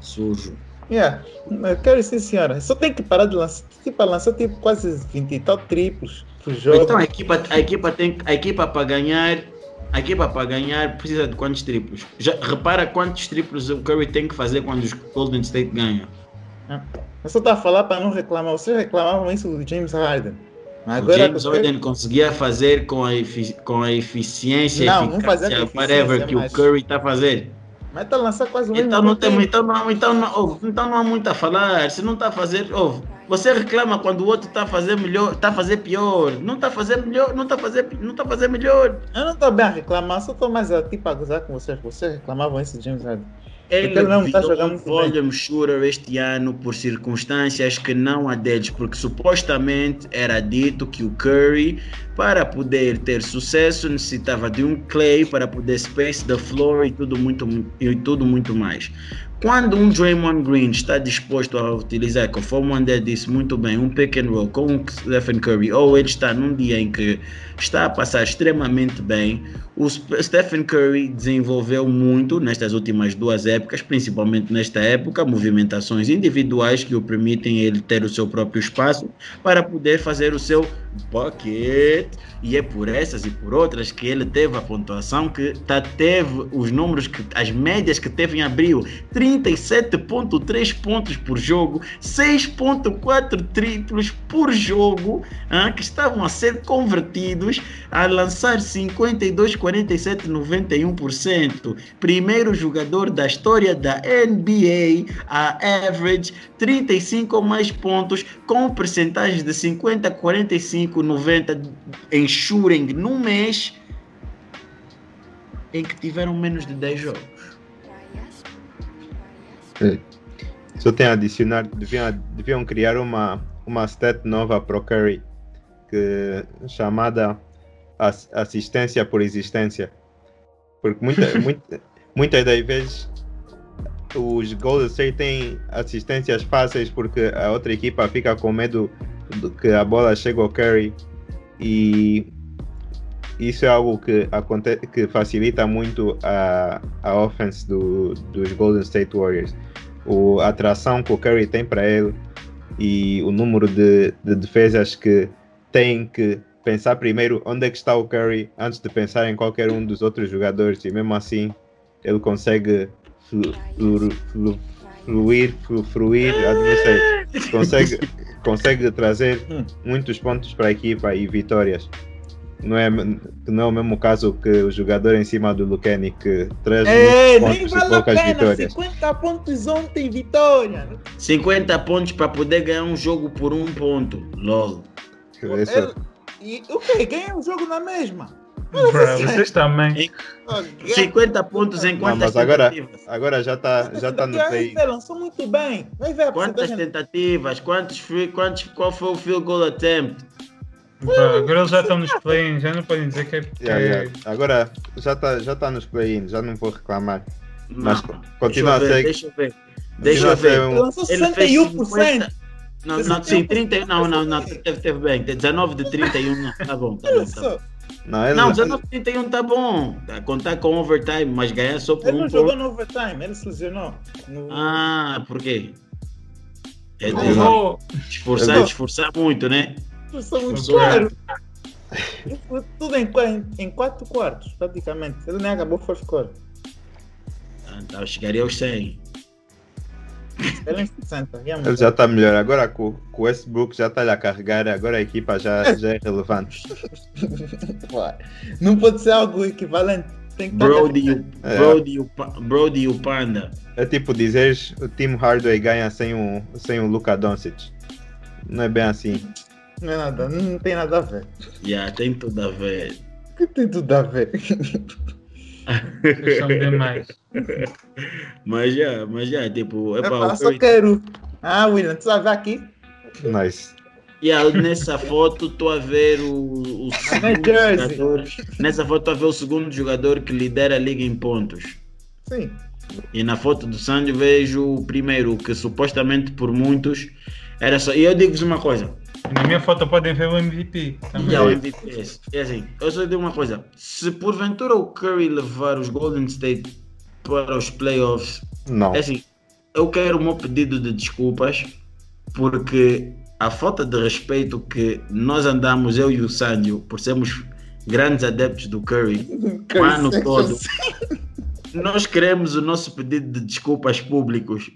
sujo Yeah, eu quero sim, senhora. Só tem que parar de lançar. Tipo, lançar tipo quase 20 e tal triplos por jogo. então a equipa a equipa tem a equipa para ganhar a equipa para ganhar precisa de quantos triplos já repara quantos triplos o Curry tem que fazer quando os Golden State ganham Eu só estava a falar para não reclamar. Vocês reclamavam isso do James Harden. Mas o Agora James Harden conseguia fazer com a, efi com a eficiência, Não, eficácia, com whatever eficiência, que o mas- Curry está a fazer. Mas está a lançar quase o mesmo. Então não, tem, então, não, então, não, então não há muito a falar. Se não está a fazer. Você reclama quando o outro está a fazer melhor, está a fazer pior. Não está a fazer melhor, não está a fazer, não está a fazer melhor. Eu não estou bem a reclamar, só estou mais a, tipo, a gozar com vocês. Vocês reclamavam isso de James Harden. Ele não tá virou jogando um volume shooter este ano por circunstâncias que não há deles, porque supostamente era dito que o Curry, para poder ter sucesso, necessitava de um Clay para poder space the floor e tudo muito, e tudo muito mais. Quando um Draymond Green está disposto a utilizar, conforme o André disse muito bem, um pick and roll com o Stephen Curry, ou ele está num dia em que está a passar extremamente bem, o Stephen Curry desenvolveu muito nestas últimas duas épocas, principalmente nesta época, movimentações individuais que o permitem ele ter o seu próprio espaço para poder fazer o seu bucket. E é por essas e por outras que ele teve a pontuação que tá, teve os números, que, as médias que teve em abril: 37,3 pontos por jogo, 6,4 triplos por jogo, ah, que estavam a ser convertidos a lançar 52, 47, 91%. Primeiro jogador da história da NBA a average 35 ou mais pontos com percentagens de 50, 45, 90 em shooting no mês em que tiveram menos de 10 jogos. Só tem a adicionar, deviam, deviam criar uma, uma stat nova para o Curry, que, chamada assistência por existência. Porque muita, muita, muitas das vezes os Golden State têm assistências fáceis porque a outra equipa fica com medo de que a bola chegue ao Curry e isso é algo que, aconte que facilita muito a, a offense do, dos Golden State Warriors. O, a atração que o Curry tem para ele e o número de, de defesas que tem que pensar primeiro onde é que está o Curry antes de pensar em qualquer um dos outros jogadores e mesmo assim ele consegue flu, flu, flu, fluir, flu, fruir, não sei, consegue, consegue trazer muitos pontos para a equipa e vitórias. Não é, não é o mesmo caso que o jogador em cima do Lucani que traz É, pontos e vale a poucas pena. vitórias. 50 pontos ontem, vitória. 50 pontos para poder ganhar um jogo por um ponto. Logo. Isso- Ele- E o que? Ganha o jogo na mesma. Bro, vocês também. Oh, 50 pontos em Não, quantas mas agora, tentativas? agora já está já tá no play. Lançou muito bem. Vai ver a Quantas tentativas? Quantos, quantos, qual foi o field goal attempt? Bro, agora eles já estão nos play já não podem dizer que é. Yeah, é- yeah. Agora já está já tá nos play-ins, já não vou reclamar. Mas Não. continua a deixa eu ver, ser- Deixa eu ver. Deixa eu ver. um- Ele lançou Ele fez 61%. 50. Não, não, sim, 30. Não, não, não. Teve, teve bem. 19 de 31. Não. Tá bom, tá bom. Tá bom. Não, ele, Não, 19 de 31 tá bom. Tá, contar com overtime, mas ganhar só por Ele um não jogou ponto. no overtime, ele se lesionou. No... Ah, por quê? É de vou. esforçar, esforçar muito, né? É muito Jogou. claro. Tudo em, em, em quatro quartos, praticamente. Ele nem acabou o first quarter. Ah, Então, chegaria aos 100. Ele em 60. ia ele mudar. já está melhor. Agora com o Westbrook já está a carregar, agora a equipa já, já é relevante. Não pode ser algo equivalente. Tem que Brody, e o- É. Brody, e o Brody e o Panda. É tipo dizeres o Tim Hardaway ganha sem o, sem o Luka Doncic. Não é bem assim. Não é nada, não tem nada a ver. Yeah, tem tudo a ver. O que tem tudo a ver? Vocês são demais. Mas já, mas já, tipo, Eu epá, o faço, só Curry quero. Ah, William, tu sabe aqui? Nice. Yeah, nessa foto estou a ver o, o segundo Jersey. jogador. Nessa foto estou a ver o segundo jogador que lidera a liga em pontos. Sim. E na foto do Sandy vejo o primeiro, que supostamente por muitos era só. E eu digo-vos uma coisa. Na minha foto podem ver o MVP. Também. E é o MVP. esse. É assim, eu só digo uma coisa. Se porventura o Curry levar os Golden State para os playoffs, Não. é assim, eu quero o meu pedido de desculpas porque a falta de respeito que nós andamos, eu e o Sandio, por sermos grandes adeptos do Curry, o ano todo, nós queremos o nosso pedido de desculpas públicos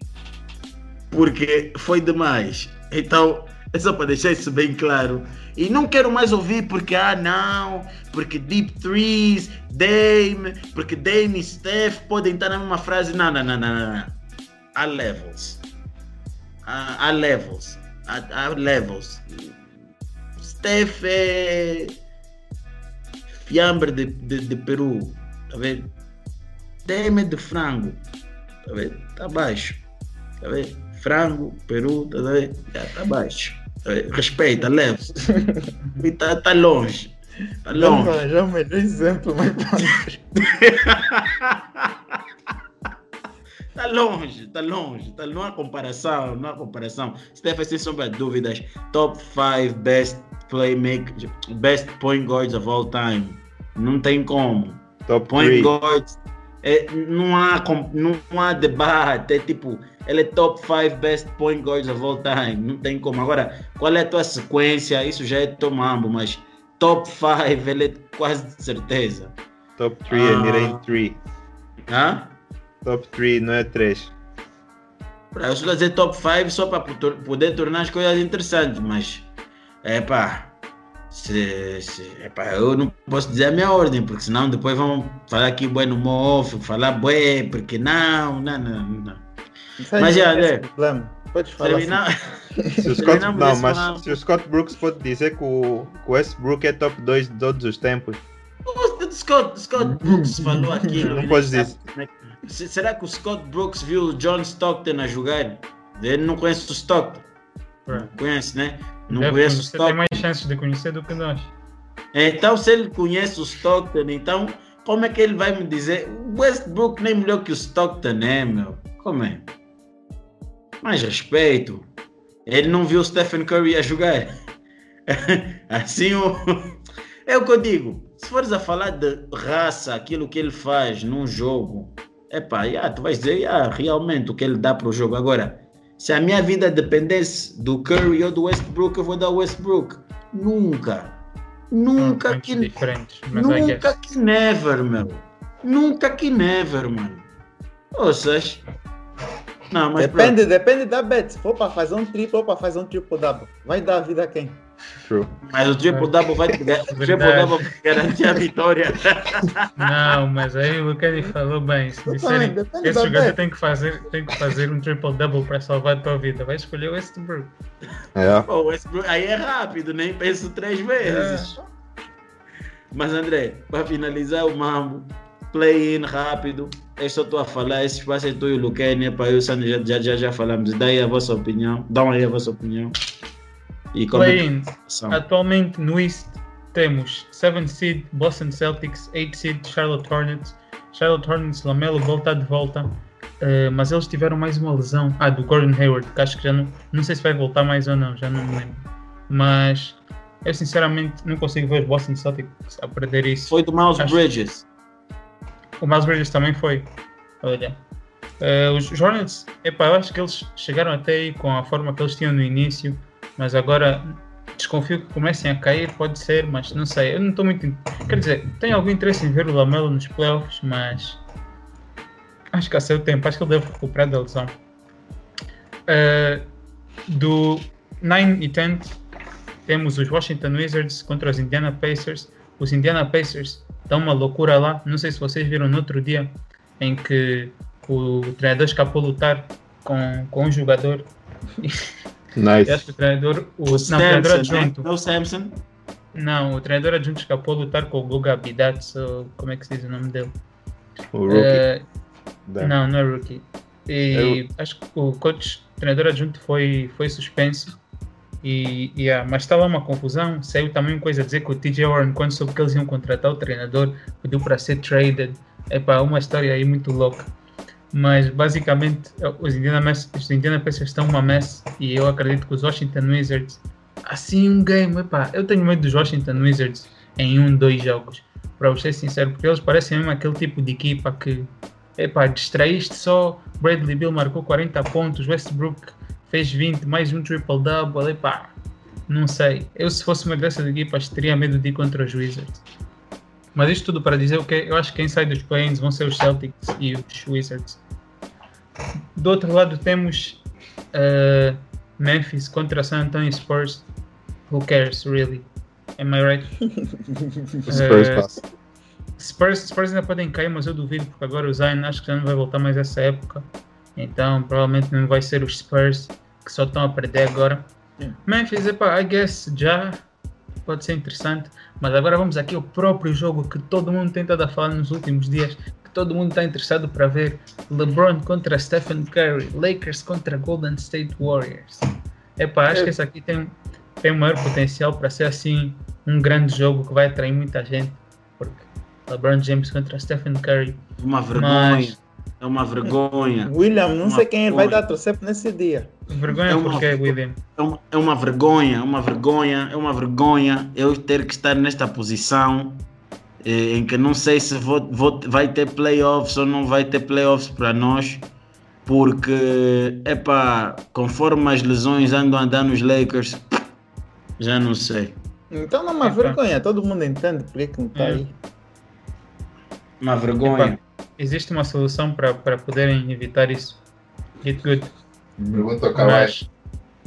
porque foi demais. Então, é só para deixar isso bem claro. E não quero mais ouvir porque, ah, não, porque Deep Threes, Dame, porque Dame e Steph podem estar na mesma frase. Não, não, não, não, não. Há levels. Há, há levels. Há, há levels. Steph é fiambre de, de, de Peru. Tá vendo? Dame é de frango. Tá vendo? Tá baixo. Tá vendo? Frango, Peru, tá vendo? Já tá baixo. Tá vendo? Respeita, leva. E tá, tá longe. Tá Vamos longe. arranjar o melhor exemplo, mas pronto. Tá longe, tá longe, tá, não há comparação, não há comparação. Steph, sem sombra de dúvidas, top 5 best playmakers, best point guards of all time. Não tem como. Top Point 3. guards, é, não, há, não há debate, é tipo, ele é top 5 best point guards of all time, não tem como. Agora, qual é a tua sequência? Isso já é tomambo, mas top 5 ele é quase de certeza. Top 3 é Ah. Mirei 3. Hã? Top 3 não é 3. Pra eu só dizer top 5 só para poder tornar as coisas interessantes, mas é pá. Se, se, epá, eu não posso dizer a minha ordem, porque senão depois vão falar aqui bué no meu off, falar bué, porque não, não, não, não. Mas já, é problema. Pode falar. assim. Se o Scott, não, mas se o Scott Brooks pode dizer que o, que o Westbrook é top 2 de todos os tempos, O Scott, Scott Brooks falou aquilo. Não ele podes dizer. é Será que o Scott Brooks viu o John Stockton a jogar? Ele não conhece o Stockton. Bro. Conhece, né? Não Deve conhece o conhecer, tem mais chances de conhecer do que nós. Então, se ele conhece o Stockton, então como é que ele vai me dizer? O Westbrook nem melhor que o Stockton é, meu. Como é? Mais respeito. Ele não viu o Stephen Curry a jogar. assim o. É o que eu digo. Se fores a falar de raça, aquilo que ele faz num jogo, epá, yeah, tu vais dizer yeah, realmente o que ele dá para o jogo. Agora, se a minha vida dependesse do Curry ou do Westbrook, eu vou dar o Westbrook. Nunca. Nunca Muito que diferentes. Nunca que never, meu. Nunca que never, mano. Ou seja. Não, mas Depende, depende da bet. Se for para fazer um triplo ou para fazer um triple double, vai dar a vida a quem? True. mas o triple double vai te gar- o triple double garantir a vitória. Não, mas aí o Lucani falou bem. Se disserem esse jogador tem que, fazer, tem que fazer um triple-double para salvar a tua vida, vai escolher o Westbrook. É. Pô, o Westbrook- aí é rápido, nem penso três vezes. Mas André, para finalizar o mambo, play-in rápido. Eu só estou a falar, esse espaço é tu e o Luquene, para eu e o Sandro já, já, já, já falamos. Daí a vossa opinião, dão aí a vossa opinião. E como é são? Atualmente no East temos 7 seed Boston Celtics, 8 seed Charlotte Hornets. Charlotte Hornets, Lamelo volta de volta, eh, mas eles tiveram mais uma lesão. Ah, do Gordon Hayward, que acho que já não, não sei se vai voltar mais ou não, já não me lembro. Mas eu sinceramente não consigo ver os Boston Celtics a perder isso. Foi do Miles Acho- Bridges. O Miles Bridges também foi. Olha. Eh, os Hornets, epá, eu acho que eles chegaram até aí com a forma que eles tinham no início, mas agora desconfio que comecem a cair, pode ser, mas não sei. Eu não estou muito. Quer dizer, tenho algum interesse em ver o Lamelo nos playoffs, mas acho que a seu tempo, acho que ele deve recuperar da lesão. Eh, do 9 e 10 temos os Washington Wizards contra os Indiana Pacers. Os Indiana Pacers estão uma loucura lá. Não sei se vocês viram no outro dia em que o treinador escapou lutar com, com um jogador. Eu acho Nice. que o treinador, o, O não, o treinador né? adjunto, Não o Samson. não, o treinador adjunto escapou a lutar com o Guga Bidatz, ou como é que se diz o nome dele? O rookie. Damn. não, não é rookie. E acho que o coach, o treinador adjunto foi, foi suspenso. E, e, ah, mas estava uma confusão. Saiu também coisa a dizer que o TJ Warren, quando soube que eles iam contratar o treinador, pediu para ser traded. É para uma história aí muito louca. Mas basicamente os Indiana, os Indiana Pacers estão uma mess e eu acredito que os Washington Wizards, assim um game, epá, eu tenho medo dos Washington Wizards em um, dois jogos, para ser sincero, porque eles parecem mesmo aquele tipo de equipa que epá, distraíste só, Bradley Bill marcou 40 pontos, Westbrook fez 20, mais um triple-double, epá, não sei. Eu se fosse uma dessas equipas teria medo de ir contra os Wizards. Mas isto tudo para dizer o que eu acho que quem sai dos play-ins vão ser os Celtics e os Wizards. Do outro lado temos uh, Memphis contra San Antonio Spurs. Who cares, really? Am I right? Spurs Eh, pass. Spurs, Spurs ainda podem cair, mas eu duvido, porque agora o Zion acho que já não vai voltar mais essa época. Então provavelmente não vai ser os Spurs que só estão a perder agora. Sim. Memphis, epá, I guess já pode ser interessante. Mas agora vamos aqui ao próprio jogo que todo mundo tem estado a falar nos últimos dias, que todo mundo está interessado para ver. LeBron contra Stephen Curry, Lakers contra Golden State Warriors. Epá, acho É. que esse aqui tem, tem o maior potencial para ser assim um grande jogo que vai atrair muita gente. Porque LeBron James contra Stephen Curry. Uma vergonha. Mas- É uma vergonha. William, não Uma sei quem vai coisa. dar torcer nesse dia. Vergonha É uma- porque, William. É uma, é uma vergonha, é uma vergonha, é uma vergonha eu ter que estar nesta posição eh, em que não sei se vou, vou- vai ter playoffs ou não vai ter playoffs para nós, porque, epá, conforme as lesões andam a dar nos Lakers, já não sei. Então não é uma Epa. vergonha, todo mundo entende por que não está É. aí. Uma vergonha. Existe uma solução para para poderem evitar isso. Get good. Pergunta ao. Mas,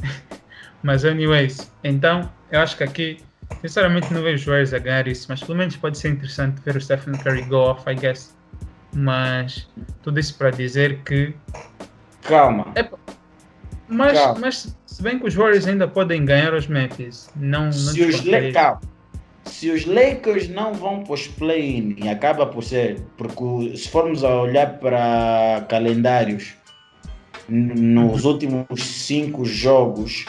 mas, anyways, então eu acho que aqui, sinceramente, não vejo os Warriors a ganhar isso, mas pelo menos pode ser interessante ver o Stephen Curry go off, I guess. Mas tudo isso para dizer que. Calma. Mas, Calma. mas se bem que os Warriors ainda podem ganhar os Memphis, não. não Se os. La- calma. Se os Lakers não vão para os play-in e acaba por ser, porque se formos a olhar para calendários nos últimos cinco jogos,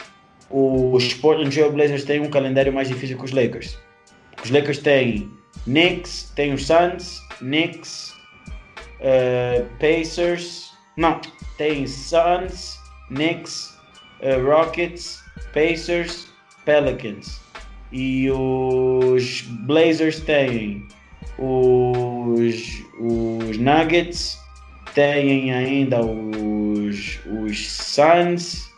os Portland Trail Blazers têm um calendário mais difícil que os Lakers. Os Lakers têm Knicks, têm os Suns, Knicks, eh, Pacers, não, tem Suns, Knicks, eh, Rockets, Pacers, Pelicans. E os Blazers têm os, os Nuggets, têm ainda os, os Suns,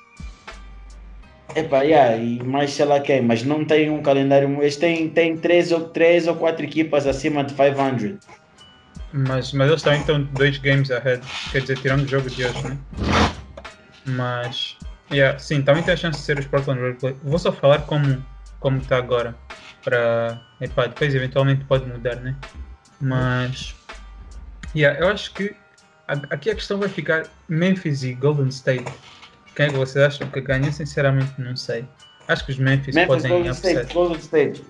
Epá, yeah, e mais sei lá quem, mas não tem um calendário. Eles têm, têm três, ou, três ou quatro equipas acima de 500. Mas, mas eles também estão dois games ahead. Quer dizer, tirando o jogo de hoje, né? Mas, yeah, sim, também tem a chance de ser os Portland Roleplay. Vou só falar como como está agora. Para, epá, depois eventualmente pode mudar, né? Mas, yeah, eu acho que a- aqui a questão vai ficar Memphis e Golden State. Quem é que vocês acham que ganha? Sinceramente, não sei. Acho que os Memphis, Memphis, podem Golden upset. State, Golden State.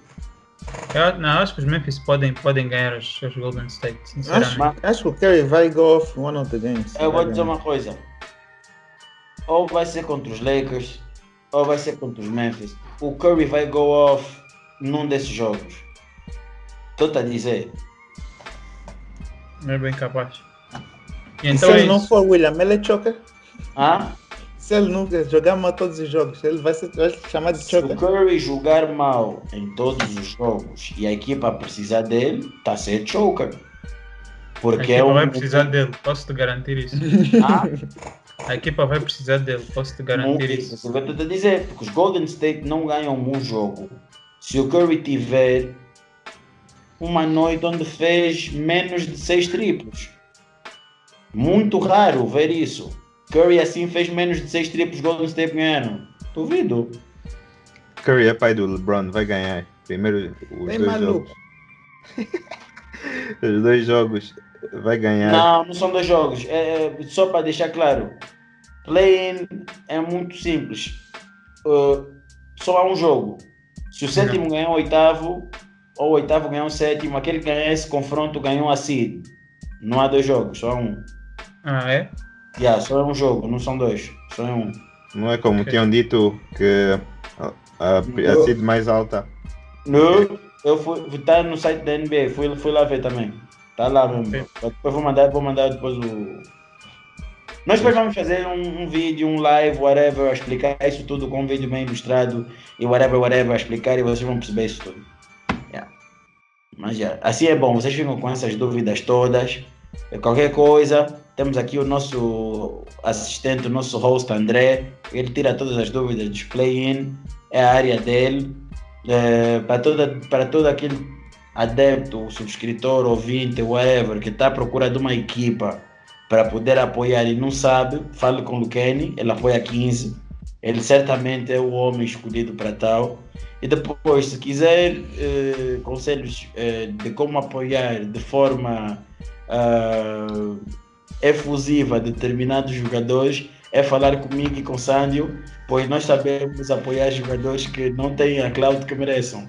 Eu, não, acho que os Memphis podem, podem ganhar os, os Golden State, Acho, sinceramente. acho que o Curry vai go off one of the games. Eu vou dizer uma coisa. Ou vai ser contra os Lakers, ou vai ser contra os Memphis. O Curry vai go off num desses jogos. Estou-te a dizer. Não é bem capaz. E E então se é ele não isso. for William, ele é choker. Ah? Se ele nunca jogar mal todos os jogos, ele vai ser vai ser chamado de Se o choker. Curry jogar mal em todos os jogos e a equipa precisar dele, está a ser choker. A Porque é equipa um. vai precisar dele, posso te garantir isso. Ah, A equipa vai precisar dele, posso te garantir Isso isso. eu estou a dizer, porque os Golden State não ganham um jogo se o Curry tiver uma noite onde fez menos de seis triplos. Muito raro ver isso. Curry assim fez menos de seis triplos, Golden State ganharam. Duvido. Curry é pai do LeBron, vai ganhar. Primeiro os Bem dois maluco. jogos. Os dois jogos vai ganhar. Não, não são dois jogos. É, é, só para deixar claro. Play-in é muito simples. Uh, só há um jogo. Se o sétimo ganhar o oitavo, ou o oitavo ganhar o sétimo, aquele que ganhar esse confronto ganhou a seed. Não há dois jogos, só há um. Ah, é? Yeah, só é um jogo, não são dois. Só é um. Não é como Ok. tinham dito que a, a, a seed mais alta. No, eu fui, tá no site da NBA, fui, fui lá ver também. Tá lá mesmo. Ok. Depois vou mandar, vou mandar depois o. Nós depois vamos fazer um, um vídeo, um live, whatever, a explicar isso tudo com um vídeo bem ilustrado e whatever, whatever, a explicar e vocês vão perceber isso tudo. Yeah. Mas já, assim é bom, vocês ficam com essas dúvidas todas. Qualquer coisa, temos aqui o nosso assistente, o nosso host André, ele tira todas as dúvidas dos play-in, é a área dele. Eh, para, toda, para todo aquele adepto, subscritor, ouvinte, whatever, que está à procura de uma equipa para poder apoiar e não sabe, fale com o Luqueni, ele apoia 15. Ele certamente é o homem escolhido para tal. E depois, se quiser eh, conselhos eh, de como apoiar de forma ah, efusiva determinados jogadores, é falar comigo e com o Sandio, pois nós sabemos apoiar jogadores que não têm a cloud que mereçam.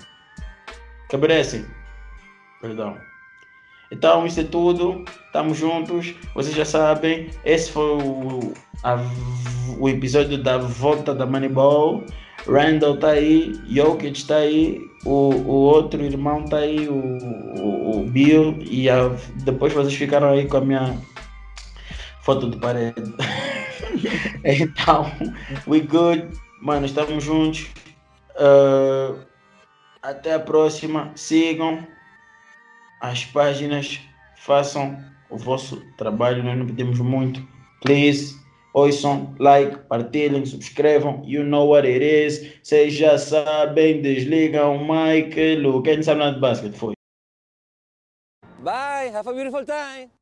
Que merecem. Perdão. Então, isso é tudo. Estamos juntos. Vocês já sabem. Esse foi o, a- o episódio da volta da Moneyball. Randall está aí. Jokic está aí. O, o outro irmão está aí. O, o, o Bill. E a- depois vocês ficaram aí com a minha foto de parede. então, we good. Mano, estamos juntos. Ah, até a próxima. Sigam as páginas, façam o vosso trabalho, nós não pedimos muito. Please, ouçam, like, partilhem, subscrevam. You know what it is. Vocês já sabem, desligam o mic. Quem sabe nada de basquete foi. Bye. Have a beautiful time.